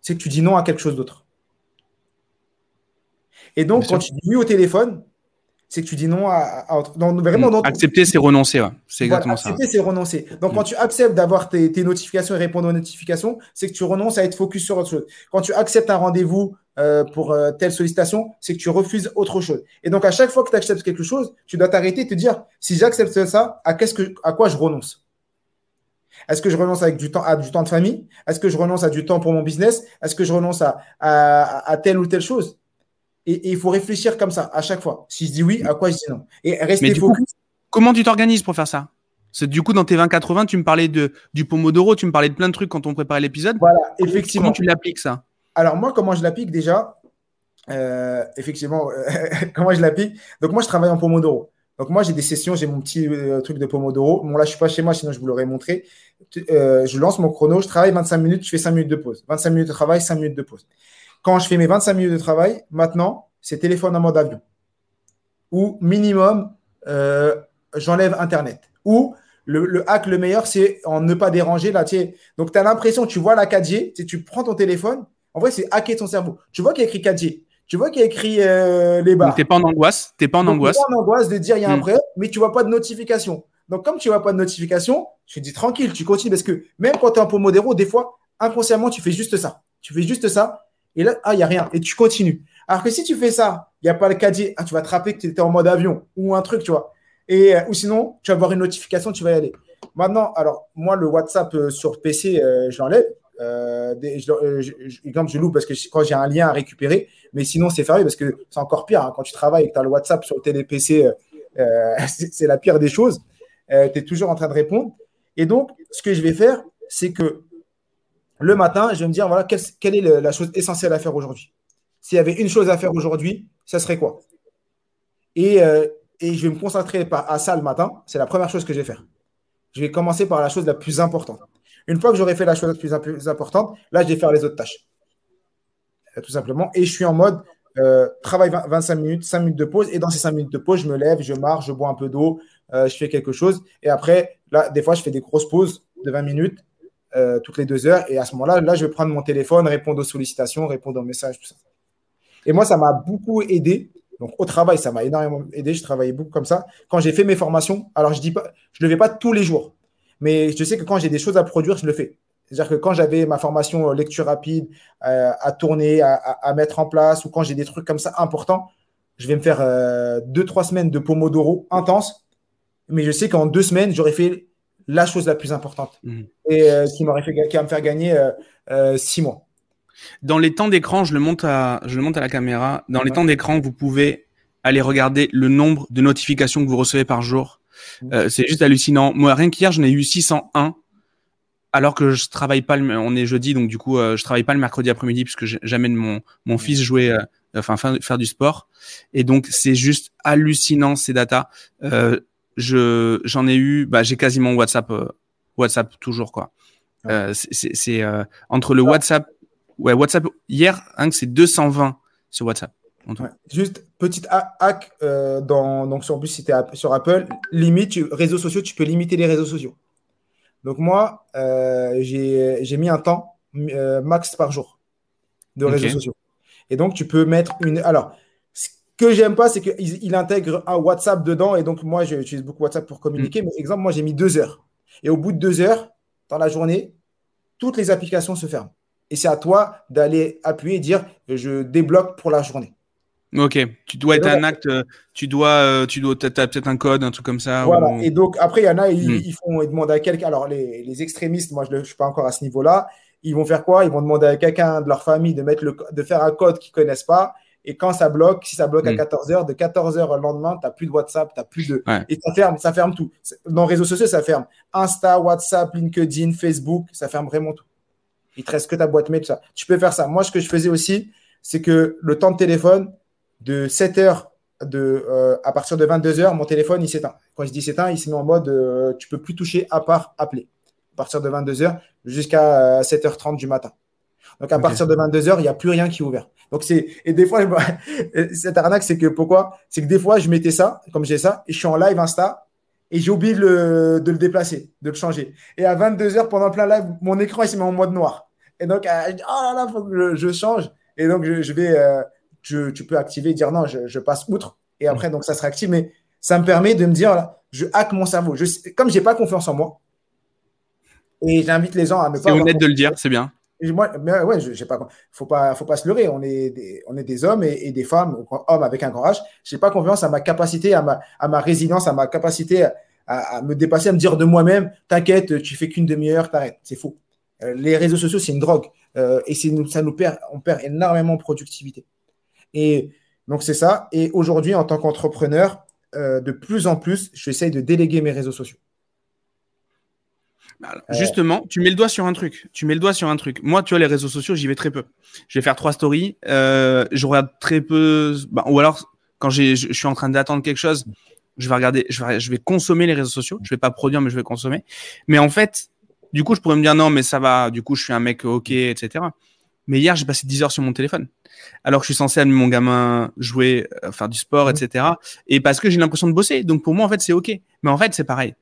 c'est que tu dis non à quelque chose d'autre. Et donc, quand tu dis oui au téléphone, c'est que tu dis non à, vraiment accepter c'est renoncer c'est exactement ça. accepter c'est renoncer. Donc quand mm. tu acceptes d'avoir tes, notifications et répondre aux notifications c'est que tu renonces à être focus sur autre chose. Quand tu acceptes un rendez-vous euh, pour euh, telle sollicitation c'est que tu refuses autre chose. Et donc à chaque fois que tu acceptes quelque chose tu dois t'arrêter et te dire si j'accepte ça à qu'est-ce que à quoi je renonce? Est-ce que je renonce avec du temps à du temps de famille? Est-ce que je renonce à du temps pour mon business? Est-ce que je renonce à, à telle ou telle chose? Et il faut réfléchir comme ça à chaque fois. Si je dis oui, à quoi je dis non? Et rester focus. comment tu t'organises pour faire ça? C'est du coup dans tes 20-80, tu me parlais de du pomodoro, tu me parlais de plein de trucs quand on préparait l'épisode. Voilà, effectivement. Comment tu l'appliques ça? Alors moi, comment je l'applique déjà euh, Effectivement, comment je l'applique? Donc moi, je travaille en pomodoro. Donc moi, j'ai des sessions, j'ai mon petit euh, truc de pomodoro. Bon là, je suis pas chez moi, sinon je vous l'aurais montré. Euh, je lance mon chrono, je travaille 25 minutes, je fais 5 minutes de pause. 25 minutes de travail, 5 minutes de pause. Quand je fais mes 25 minutes de travail, maintenant, c'est téléphone en mode avion. Ou minimum, euh, j'enlève Internet. Ou le, hack le meilleur, c'est en ne pas déranger. Là, donc, tu as l'impression, tu vois la 4G, tu prends ton téléphone. En vrai, c'est hacker ton cerveau. Tu vois qu'il y a écrit 4G. Tu vois qu'il y a écrit euh, les barres. Tu n'es pas en angoisse. Tu n'es pas en angoisse. pas en angoisse de dire il y a un hmm. problème, mais tu ne vois pas de notification. Donc, comme tu ne vois pas de notification, tu dis tranquille, tu continues. Parce que même quand tu es en Pomodoro, des fois, inconsciemment, tu fais juste ça. Tu fais juste ça. Et là, ah, il n'y a rien. Et tu continues. Alors que si tu fais ça, il n'y a pas le caddie, ah, tu vas te rappeler que tu étais en mode avion ou un truc, tu vois. Et, euh, ou sinon, tu vas avoir une notification, tu vas y aller. Maintenant, alors, moi, le WhatsApp euh, sur PC, euh, je l'enlève. je parce que quand j'ai un lien à récupérer, mais sinon, c'est fermé parce que c'est encore pire. Hein. quand tu travailles et que tu as le WhatsApp sur le télé PC, c'est la pire des choses. tu es toujours en train de répondre. Et donc, ce que je vais faire, c'est que le matin, je vais me dire, voilà, quelle, est la chose essentielle à faire aujourd'hui S'il y avait une chose à faire aujourd'hui, ça serait quoi? Euh, et, je vais me concentrer à ça le matin. C'est la première chose que je vais faire. Je vais commencer par la chose la plus importante. Une fois que j'aurai fait la chose la plus, importante, là, je vais faire les autres tâches. Euh, tout simplement. Et je suis en mode euh, travail 25 minutes, 5 minutes de pause. Et dans ces 5 minutes de pause, je me lève, je marche, je bois un peu d'eau, je fais quelque chose. Et après, là, des fois, je fais des grosses pauses de 20 minutes euh, toutes les deux heures. Et à ce moment-là, là, je vais prendre mon téléphone, répondre aux sollicitations, répondre aux messages, tout ça. Et moi, ça m'a beaucoup aidé. Donc, au travail, ça m'a énormément aidé. Je travaillais beaucoup comme ça. Quand j'ai fait mes formations, alors je dis pas, je ne le fais pas tous les jours, mais je sais que quand j'ai des choses à produire, je le fais. C'est-à-dire que quand j'avais ma formation euh, lecture rapide euh, à tourner, à, mettre en place, ou quand j'ai des trucs comme ça importants, je vais me faire deux, trois semaines de Pomodoro intense. Mais je sais qu'en deux semaines, j'aurais fait la chose la plus importante mhm. et euh, qui m'aurait fait qui va me faire gagner euh, euh, six mois. Dans les temps d'écran, je le monte à je le monte à la caméra. Dans les temps d'écran, vous pouvez aller regarder le nombre de notifications que vous recevez par jour. Mhm. c'est juste hallucinant. Moi, rien qu'hier, j'en ai eu 601 alors que je travaille pas le, on est jeudi donc du coup je travaille pas le mercredi après-midi puisque j'amène mon mon fils jouer enfin faire du sport et donc c'est juste hallucinant ces datas je j'en ai eu, bah, j'ai quasiment WhatsApp, euh, WhatsApp toujours quoi. Euh, c'est euh, entre le WhatsApp, ouais WhatsApp hier, hein, c'est 220 sur WhatsApp. Juste petite hack dans donc sur plus si es sur Apple, limite réseaux sociaux, tu peux limiter les réseaux sociaux. Donc moi, j'ai mis un temps max par jour de réseaux sociaux. Et donc tu peux mettre une. Alors que j'aime pas, c'est qu'il il intègre un WhatsApp dedans. Et donc, moi, j'utilise beaucoup WhatsApp pour communiquer. Mm. Mais exemple, moi, j'ai mis deux heures. Et au bout de deux heures, dans la journée, toutes les applications se ferment. Et c'est à toi d'aller appuyer et dire je débloque pour la journée. Ok, tu dois être un acte, tu dois, euh, tu dois, as peut-être un code, un truc comme ça. Voilà. Et donc après, il y en a, ils, hmm. font, ils demandent à quelqu'un. Alors les, extrémistes, moi je ne suis pas encore à ce niveau-là. Ils vont faire quoi? Ils vont demander à quelqu'un de leur famille de mettre le, de faire un code qu'ils connaissent pas. Et quand ça bloque, si ça bloque à 14h, hmm. de 14h le lendemain, tu n'as plus de WhatsApp, tu n'as plus de. Et ça ferme, ça ferme tout. Dans les réseaux sociaux, ça ferme. Insta, WhatsApp, LinkedIn, Facebook, ça ferme vraiment tout. Il te reste que ta boîte mail, tout ça. Tu peux faire ça. Moi, ce que je faisais aussi, c'est que le temps de téléphone, de 7 heures de, euh, à partir de 22 heures, mon téléphone, il s'éteint. Quand je dis s'éteint, il se met en mode euh, tu peux plus toucher à part appeler. À partir de 22 heures jusqu'à 7h30 euh, du matin. Donc à partir de 22 heures, il n'y a plus rien qui est ouvert. Donc c'est et des fois cette arnaque c'est que pourquoi? C'est que des fois je mettais ça comme j'ai ça et je suis en live Insta et j'ai oublié de le, de le, déplacer, de le changer. Et à 22 heures pendant plein live, mon écran il se met en mode noir. Et donc je dis oh là là, faut que je, change. Et donc je, vais tu peux activer et dire non, je, passe outre. Et après, donc ça se réactive. Mais ça me permet de me dire, là, je hack mon cerveau. Je, comme je n'ai pas confiance en moi, et j'invite les gens à ne pas. C'est honnête de le dire, c'est bien. Moi, mais ouais, j'ai pas, faut pas, faut pas se leurrer. On est des, on est des hommes et, des femmes, hommes avec un grand H. J'ai pas confiance à ma capacité, à ma, à ma résilience, à ma capacité à, me dépasser, à me dire de moi-même, t'inquiète, tu fais qu'une demi-heure, t'arrêtes. C'est faux. Euh, les réseaux sociaux, c'est une drogue euh, et ça nous perd, on perd énormément de productivité. Et donc, c'est ça. Et aujourd'hui, en tant qu'entrepreneur, euh, de plus en plus, j'essaye de déléguer mes réseaux sociaux. Bah, justement, tu mets le doigt sur un truc. Tu mets le doigt sur un truc. Moi, tu vois, les réseaux sociaux, j'y vais très peu. Je vais faire trois stories. Euh, je regarde très peu. Bah, ou alors, quand je suis en train d'attendre quelque chose, je vais regarder, je vais, je vais consommer les réseaux sociaux. Je vais pas produire, mais je vais consommer. Mais en fait, du coup, je pourrais me dire non, mais ça va. Du coup, je suis un mec ok, etc. Mais hier, j'ai passé 10 heures sur mon téléphone. Alors que je suis censé amener mon gamin jouer, euh, faire du sport, mmh. etc. Et parce que j'ai l'impression de bosser. Donc pour moi, en fait, c'est OK. Mais en fait, c'est pareil.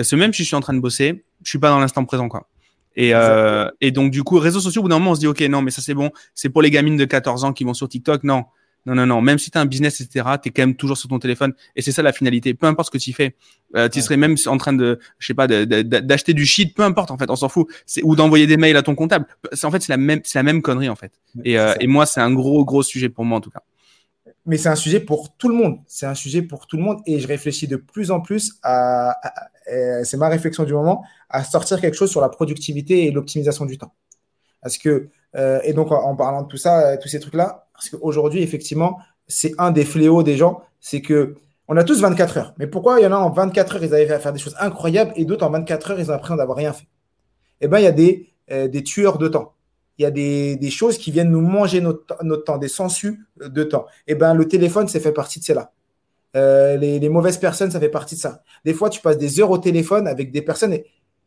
Ce même si je suis en train de bosser, je suis pas dans l'instant présent, quoi. Et, euh, et donc, du coup, réseaux sociaux, au bout d'un moment, on se dit, OK, non, mais ça, c'est bon. C'est pour les gamines de 14 ans qui vont sur TikTok. Non, non, non, non. Même si tu as un business, etc., tu es quand même toujours sur ton téléphone. Et c'est ça la finalité. Peu importe ce que tu fais. Euh, tu serais même en train de, je sais pas, d'acheter du shit. Peu importe, en fait. On s'en fout. Ou d'envoyer des mails à ton comptable. En fait, c'est la même, la même connerie, en fait. Et, euh, et moi, c'est un gros, gros sujet pour moi, en tout cas. Mais c'est un sujet pour tout le monde. C'est un sujet pour tout le monde. Et je réfléchis de plus en plus à, c'est ma réflexion du moment, à sortir quelque chose sur la productivité et l'optimisation du temps. Parce que, euh, et donc, en, parlant de tout ça, tous ces trucs-là, parce qu'aujourd'hui, effectivement, c'est un des fléaux des gens, c'est que on a tous 24 heures. Mais pourquoi il y en a en 24 heures, ils arrivent à faire des choses incroyables et d'autres en 24 heures, ils ont l'impression d'avoir rien fait? Eh bien, il y a des, euh, des tueurs de temps. Il y a des, des, choses qui viennent nous manger notre, notre temps, des sensus de temps. Eh bien, le téléphone, ça fait partie de cela. Euh, les, les, mauvaises personnes, ça fait partie de ça. Des fois, tu passes des heures au téléphone avec des personnes et,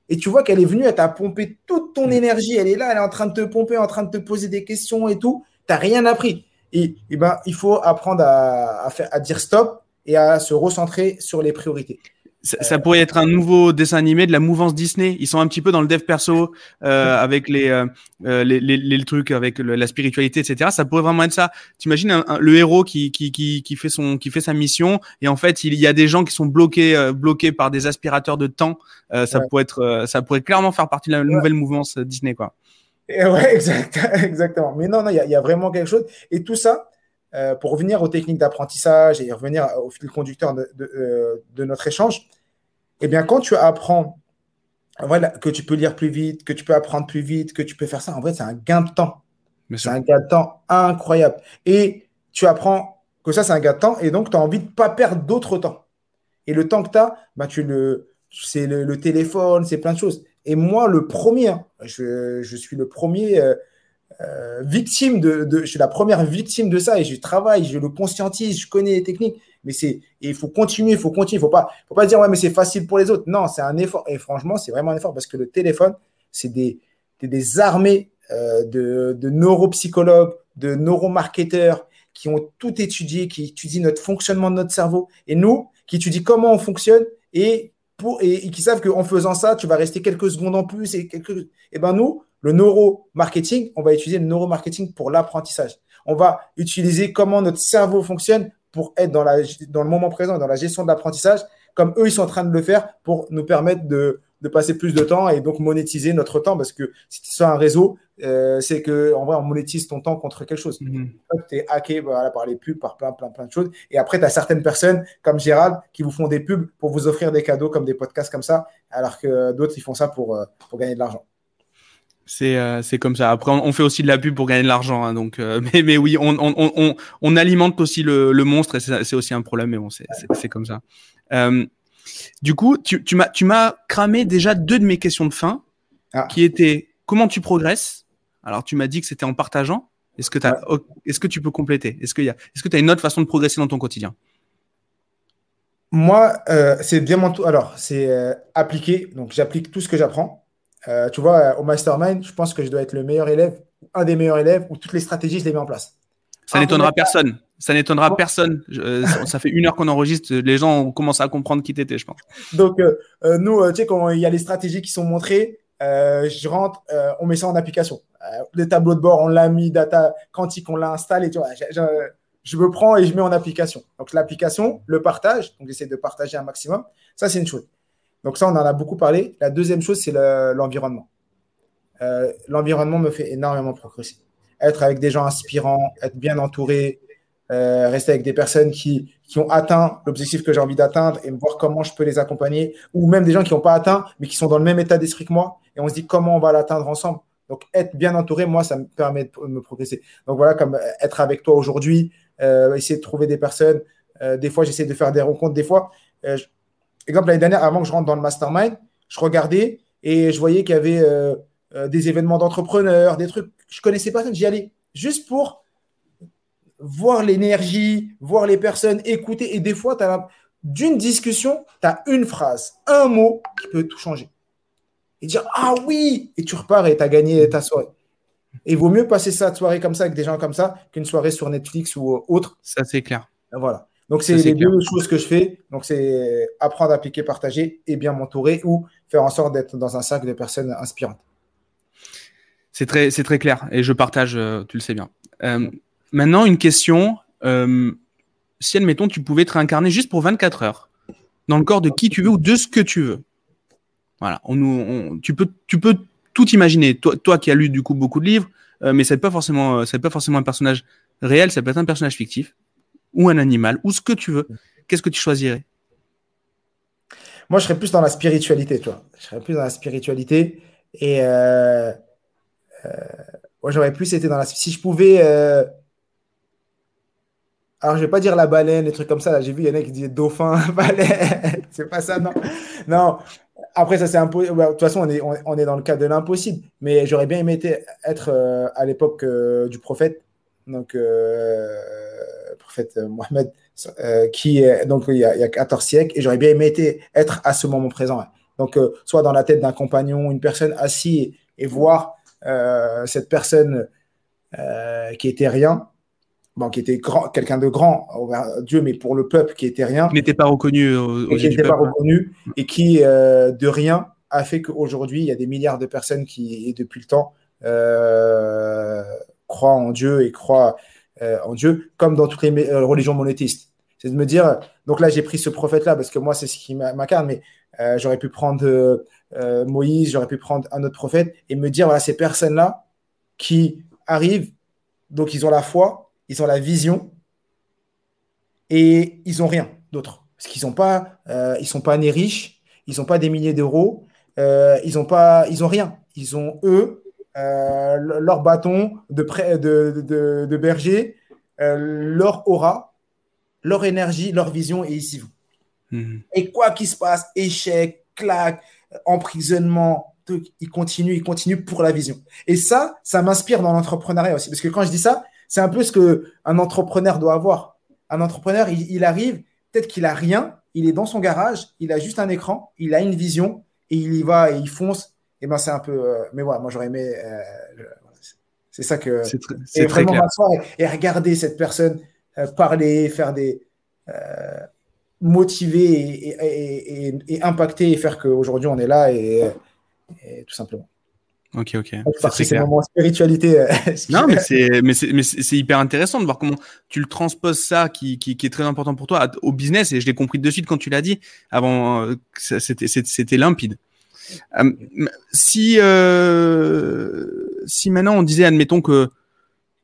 et tu vois qu'elle est venue, elle t'a pompé toute ton mm. énergie, elle est là, elle est en train de te pomper, en train de te poser des questions et tout tu n'as rien appris. Et, ben, il faut apprendre à, faire, à dire stop et à se recentrer sur les priorités. Ça, pourrait être un nouveau dessin animé de la mouvance Disney. Ils sont un petit peu dans le dev perso euh, avec les, euh, euh, les, les, les, trucs, avec la spiritualité, etc. Ça pourrait vraiment être ça. T'imagines le héros qui, qui, qui, qui, fait son, qui fait sa mission et en fait il y a des gens qui sont bloqués, bloqués par des aspirateurs de temps. ça pourrait être, ça pourrait clairement faire partie de la nouvelle mouvance Disney, quoi. Ouais, exact, exactement. Mais non, non, il y, a vraiment quelque chose. Et tout ça, euh, pour revenir aux techniques d'apprentissage et revenir au fil conducteur de, de, euh, de, notre échange, eh bien, quand tu apprends voilà, que tu peux lire plus vite, que tu peux apprendre plus vite, que tu peux faire ça, en vrai, c'est un gain de temps. C'est un gain de temps incroyable. Et tu apprends que ça, c'est un gain de temps, et donc tu as envie de ne pas perdre d'autres temps. Et le temps que tu as, bah, tu le, c'est le, le téléphone, c'est plein de choses. Et moi, le premier, hein, je, je suis le premier euh, euh, victime de, de, Je suis la première victime de ça et je travaille, je le conscientise, je connais les techniques. Mais c'est. il faut continuer, il faut continuer. Il faut pas, faut pas dire, ouais, mais c'est facile pour les autres. Non, c'est un effort. Et franchement, c'est vraiment un effort parce que le téléphone, c'est des, des armées euh, de, de neuropsychologues, de neuromarketeurs qui ont tout étudié, qui étudient notre fonctionnement de notre cerveau. Et nous, qui étudient comment on fonctionne et et, qui savent qu'en faisant ça, tu vas rester quelques secondes en plus. Et, quelques... et ben nous, le neuromarketing, on va utiliser le neuromarketing pour l'apprentissage. On va utiliser comment notre cerveau fonctionne pour être dans, la, dans le moment présent, dans la gestion de l'apprentissage, comme eux, ils sont en train de le faire pour nous permettre de, de passer plus de temps et donc monétiser notre temps parce que si tu es un réseau, euh, c'est que en vrai, on monétise ton temps contre quelque chose. Mhm. Tu es hacké voilà, par les pubs, par plein, plein, plein de choses. Et après, tu as certaines personnes comme Gérald qui vous font des pubs pour vous offrir des cadeaux comme des podcasts comme ça, alors que d'autres, ils font ça pour, euh, pour gagner de l'argent. C'est euh, c'est comme ça. Après, on, fait aussi de la pub pour gagner de l'argent. Hein, donc, euh, mais, mais oui, on, on, on, on alimente aussi le, le monstre et c'est aussi un problème. Mais bon, c'est comme ça. Euh, du coup, tu, tu m'as tu m'as cramé déjà deux de mes questions de fin, Ah. qui étaient comment tu progresses? Alors, tu m'as dit que c'était en partageant. Est-ce que t'as est-ce que tu peux compléter? Est-ce qu'il y a est-ce que tu as une autre façon de progresser dans ton quotidien? Moi, euh, c'est bien mon tour. Alors, c'est euh, appliquer. Donc, j'applique tout ce que j'apprends. Euh, tu vois, euh, au mastermind, je pense que je dois être le meilleur élève, un des meilleurs élèves où toutes les stratégies, je les mets en place. Ça Ah, n'étonnera personne. Ça n'étonnera Bon. personne. Je- euh, ça- ça fait une heure qu'on enregistre. Les gens ont commencé à comprendre qui t'étais, je pense. Donc, euh, nous, euh, tu sais, quand il y a les stratégies qui sont montrées, euh, je rentre, euh, on met ça en application. Euh, les tableaux de bord, on l'a mis, data quantique, on l'a installé. Tu vois, je, je- je me prends et je mets en application. Donc, l'application, le partage, donc j'essaie de partager un maximum. Ça, c'est une chose. Donc, ça, on en a beaucoup parlé. La deuxième chose, c'est le- l'environnement. Euh, l'environnement me fait énormément progresser. Être avec des gens inspirants, être bien entouré, euh, rester avec des personnes qui, ont atteint l'objectif que j'ai envie d'atteindre et me voir comment je peux les accompagner, ou même des gens qui n'ont pas atteint, mais qui sont dans le même état d'esprit que moi, et on se dit comment on va l'atteindre ensemble. Donc, être bien entouré, moi, ça me permet de me progresser. Donc, voilà, comme euh, être avec toi aujourd'hui, essayer de trouver des personnes. Des fois, j'essaie de faire des rencontres. Des fois, exemple, l'année dernière, avant que je rentre dans le mastermind, je regardais et je voyais qu'il y avait euh, euh, des événements d'entrepreneurs, des trucs. Je connaissais personne, j'y allais juste pour voir l'énergie, voir les personnes, écouter. Et des fois, d'une discussion, tu as une phrase, un mot qui peut tout changer. Et dire Ah oui Et tu repars et tu as gagné ta soirée. Et il vaut mieux passer sa soirée comme ça avec des gens comme ça qu'une soirée sur Netflix ou euh, autre. Ça, c'est clair. Voilà. Donc, c'est Ça, les clair. deux choses que je fais. Donc, c'est apprendre à appliquer, partager et bien m'entourer ou faire en sorte d'être dans un cercle de personnes inspirantes. C'est très, c'est très clair et je partage, euh, tu le sais bien. Euh, maintenant, une question. Euh, si, admettons, tu pouvais te réincarner juste pour 24 heures dans le corps de qui tu veux ou de ce que tu veux. Voilà. On, nous- on- tu, peux, tu peux tout imaginer. Toi, toi qui as lu du coup beaucoup de livres, euh, mais c'est pas forcément, euh, pas forcément un personnage réel, ça peut être un personnage fictif ou un animal ou ce que tu veux. Qu'est-ce que tu choisirais? Moi, je serais plus dans la spiritualité, tu vois. Je serais plus dans la spiritualité. Et euh, euh, moi, j'aurais plus été dans la. Si je pouvais. euh, Alors, je vais pas dire la baleine, les trucs comme ça. Là, j'ai vu, il y en a qui disaient dauphin, baleine. C'est pas ça, non. Non. Après, ça, c'est impossible. De toute façon, on est, on, est dans le cadre de l'impossible. Mais j'aurais bien aimé être à l'époque du prophète. Donc, prophète Mohammed, euh, qui est donc il y, a, il y a 14 siècles. Et j'aurais bien aimé être à ce moment présent. ouais. Donc, euh, soit dans la tête d'un compagnon, une personne assise et, voir euh, cette personne euh, qui était rien, bon, qui était grand, quelqu'un de grand, envers Dieu, mais pour le peuple qui était rien, Qui n'était pas reconnu et qui n'était pas reconnu et qui, euh, de rien, a fait qu'aujourd'hui, il y a des milliards de personnes qui, et depuis le temps, euh, croient en Dieu et croient euh, en Dieu, comme dans toutes les euh, religions monothéistes. C'est de me dire, donc là, j'ai pris ce prophète-là parce que moi, c'est ce qui m'incarne, mais euh, j'aurais pu prendre Moïse, j'aurais pu prendre un autre prophète et me dire, voilà, ces personnes-là qui arrivent, donc ils ont la foi, ils ont la vision et ils ont rien d'autre. Parce qu'ils sont pas, ils sont pas nés riches, ils n'ont pas des milliers d'euros, ils ont pas, ils ont rien. Ils ont eux euh, le- leur bâton de, près, de, de, de berger, euh, leur aura, leur énergie, leur vision et ici vous. Mhm. Et quoi qu'il se passe, échec, claque, emprisonnement, truc, ils continuent, ils continuent pour la vision. Et ça, ça m'inspire dans l'entrepreneuriat aussi. Parce que quand je dis ça, c'est un peu ce qu'un entrepreneur doit avoir. Un entrepreneur, il, il arrive, peut-être qu'il a rien, il est dans son garage, il a juste un écran, il a une vision et il y va et il fonce. Et ben c'est un peu. euh, mais voilà, moi j'aurais aimé. euh, c'est- ça que. C'est c'est très vraiment clair. et, et regarder cette personne euh, parler, faire des. motiver et, impacter et faire qu'aujourd'hui on est là et, tout simplement. Ok, ok. C'est mon spiritualité. Non, mais c'est, mais c'est, mais c'est c'est hyper intéressant de voir comment tu le transposes ça, qui, qui, qui est très important pour toi, au business. Et je l'ai compris de suite quand tu l'as dit. Avant, c'était c'était limpide. Si, si maintenant on disait, admettons que,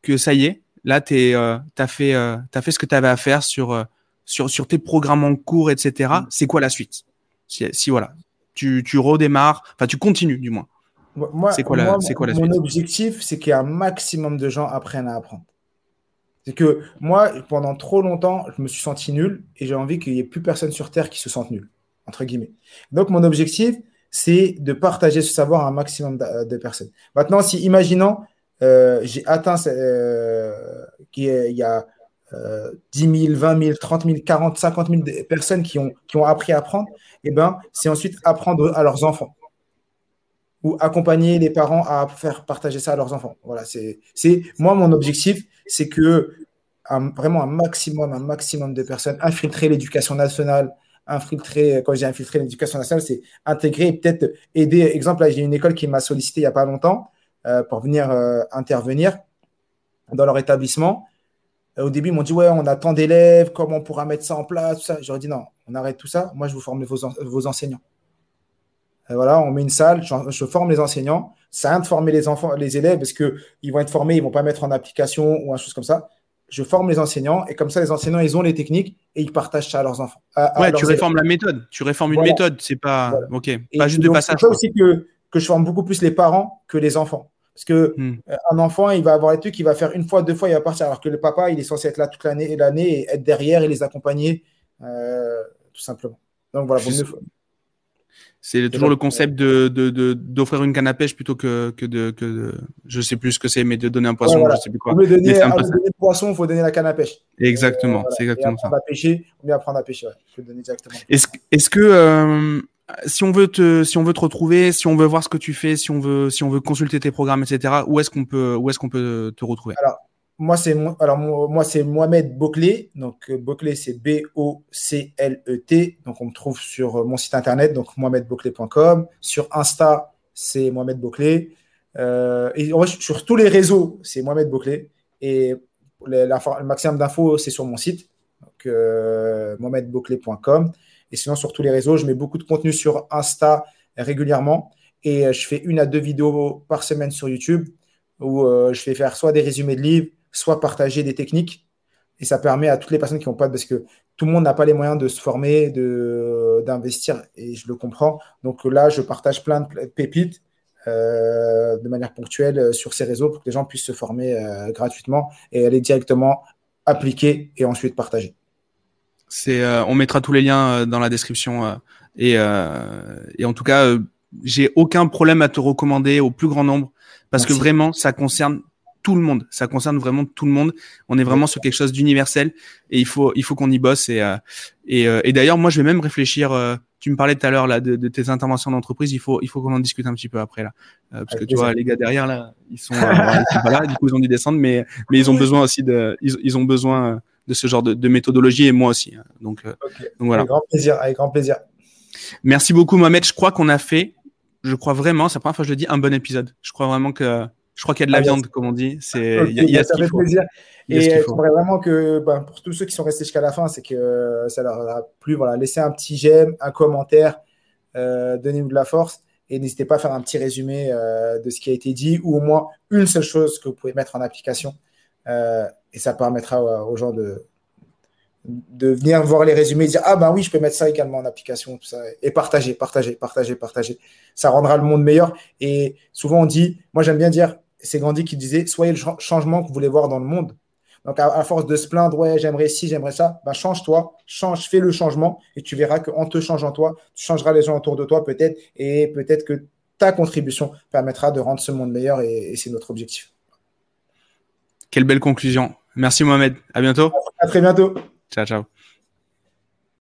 que ça y est, là, tu as, fait, as fait ce que tu avais à faire sur, sur, sur tes programmes en cours, etc. Mm. C'est quoi la suite? Si, si, voilà, tu, tu redémarres, enfin tu continues du moins. Moi, c'est quoi, la, quoi la Mon objectif, c'est qu'il y ait un maximum de gens apprennent à apprendre. C'est que moi, pendant trop longtemps, je me suis senti nul et j'ai envie qu'il n'y ait plus personne sur Terre qui se sente nul, entre guillemets. Donc, mon objectif, c'est de partager ce savoir à un maximum de, personnes. Maintenant, si, imaginons, euh, j'ai atteint euh, qu'il y a 10 000, 20 000, 30 000, 40, 50 000 personnes qui ont, appris à apprendre, eh ben, c'est ensuite apprendre à leurs enfants ou accompagner les parents à faire partager ça à leurs enfants. Voilà, c'est moi mon objectif, c'est que vraiment un maximum, un maximum de personnes infiltrer l'éducation nationale, infiltrer, quand j'ai infiltré l'éducation nationale, c'est intégrer et peut-être aider. Exemple, j'ai une école qui m'a sollicité il n'y a pas longtemps euh, pour venir euh, intervenir dans leur établissement. Euh, au début, ils m'ont dit, ouais, on a tant d'élèves, comment on pourra mettre ça en place, tout ça. J'aurais dit, non, on arrête tout ça. Moi, je vous forme vos, vos enseignants. voilà, on met une salle, je, forme les enseignants. Ça rien de former les enfants, les élèves, parce qu'ils vont être formés, ils ne vont pas mettre en application ou un chose comme ça. Je forme les enseignants et comme ça, les enseignants, ils ont les techniques et ils partagent ça à leurs enfants. ouais, tu réformes la méthode. Tu réformes une méthode. C'est pas, ok, pas juste de passage. C'est aussi que, que je forme beaucoup plus les parents que les enfants. Parce que hmm. euh, un enfant, il va avoir les trucs, il va faire une fois, deux fois, il va partir. Alors que le papa, il est censé être là toute l'année et l'année et être derrière et les accompagner, euh, tout simplement. Donc voilà, C'est toujours le concept de, d'offrir une canne à pêche plutôt que, que, de, que je sais plus ce que c'est, mais de donner un poisson, je sais plus quoi. Au lieu de donner, le poisson, il faut donner la canne à pêche. Exactement, c'est exactement ça. À pêcher, on mieux apprendre à pêcher, faut donner directement. Est-ce, que euh, si on veut te, si on veut te retrouver, si on veut voir ce que tu fais, si on veut, si on veut consulter tes programmes, etc. Où est-ce qu'on peut, où est-ce qu'on peut te retrouver? Alors moi c'est, alors moi c'est Mohamed Boclé. Donc Boclé c'est B O C L E T. Donc on me trouve sur mon site internet donc mohamedboclé.com. Sur Insta c'est Mohamed Boclé. Euh, et sur tous les réseaux c'est Mohamed Boclé. Et le maximum d'infos c'est sur mon site donc euh, mohamedboclé.com. Et sinon, sur tous les réseaux, je mets beaucoup de contenu sur Insta régulièrement. Et euh, je fais une à deux vidéos par semaine sur YouTube où euh, je fais faire soit des résumés de livres, soit partager des techniques. Et ça permet à toutes les personnes qui n'ont pas, parce que tout le monde n'a pas les moyens de se former, d'investir, et je le comprends. Donc là, je partage plein de pépites euh, de manière ponctuelle sur ces réseaux pour que les gens puissent se former gratuitement et aller directement appliquer et ensuite partager. C'est, euh, on mettra tous les liens euh, dans la description euh, et, et en tout cas, j'ai aucun problème à te recommander au plus grand nombre parce que vraiment, ça concerne tout le monde. Ça concerne vraiment tout le monde. On est vraiment sur quelque chose d'universel et il faut, il faut qu'on y bosse. Et, et, et d'ailleurs, moi, je vais même réfléchir. tu me parlais tout à l'heure là de, de, tes interventions d'entreprise. Il faut, il faut qu'on en discute un petit peu après là, parce que tu vois, les gars derrière là, ils sont, ils pas là. Du coup, ils ont dû descendre, mais, mais ils ont besoin aussi de, ils, ils ont besoin de ce genre de, méthodologie et moi aussi. Hein. Donc, euh, donc, voilà. Avec grand plaisir, avec grand plaisir. Merci beaucoup Mohamed. Je crois qu'on a fait, je crois vraiment, c'est la première fois que je le dis, un bon épisode. Je crois vraiment que je crois qu'il y a de la ah, viande, comme on dit. C'est, il y a, ça fait plaisir. Et il faudrait vraiment que, ben, pour tous ceux qui sont restés jusqu'à la fin, c'est que ça leur a plu. Voilà, laissez un petit j'aime, un commentaire, euh, donnez-nous de la force et n'hésitez pas à faire un petit résumé euh, de ce qui a été dit ou au moins une seule chose que vous pouvez mettre en application et ça permettra aux gens de, de venir voir les résumés et dire Ah ben oui, je peux mettre ça également en application, tout ça, et partager, partager, partager, partager. Ça rendra le monde meilleur. Et souvent on dit, moi j'aime bien dire, c'est Gandhi qui disait Soyez le changement que vous voulez voir dans le monde. Donc, à, force de se plaindre, ouais, j'aimerais ci, j'aimerais ça, ben, change-toi, change, fais le changement et tu verras qu'en te changeant toi, tu changeras les gens autour de toi peut-être et peut-être que ta contribution permettra de rendre ce monde meilleur et c'est notre objectif. Quelle belle conclusion. Merci Mohamed. À bientôt. À très bientôt. Ciao, ciao.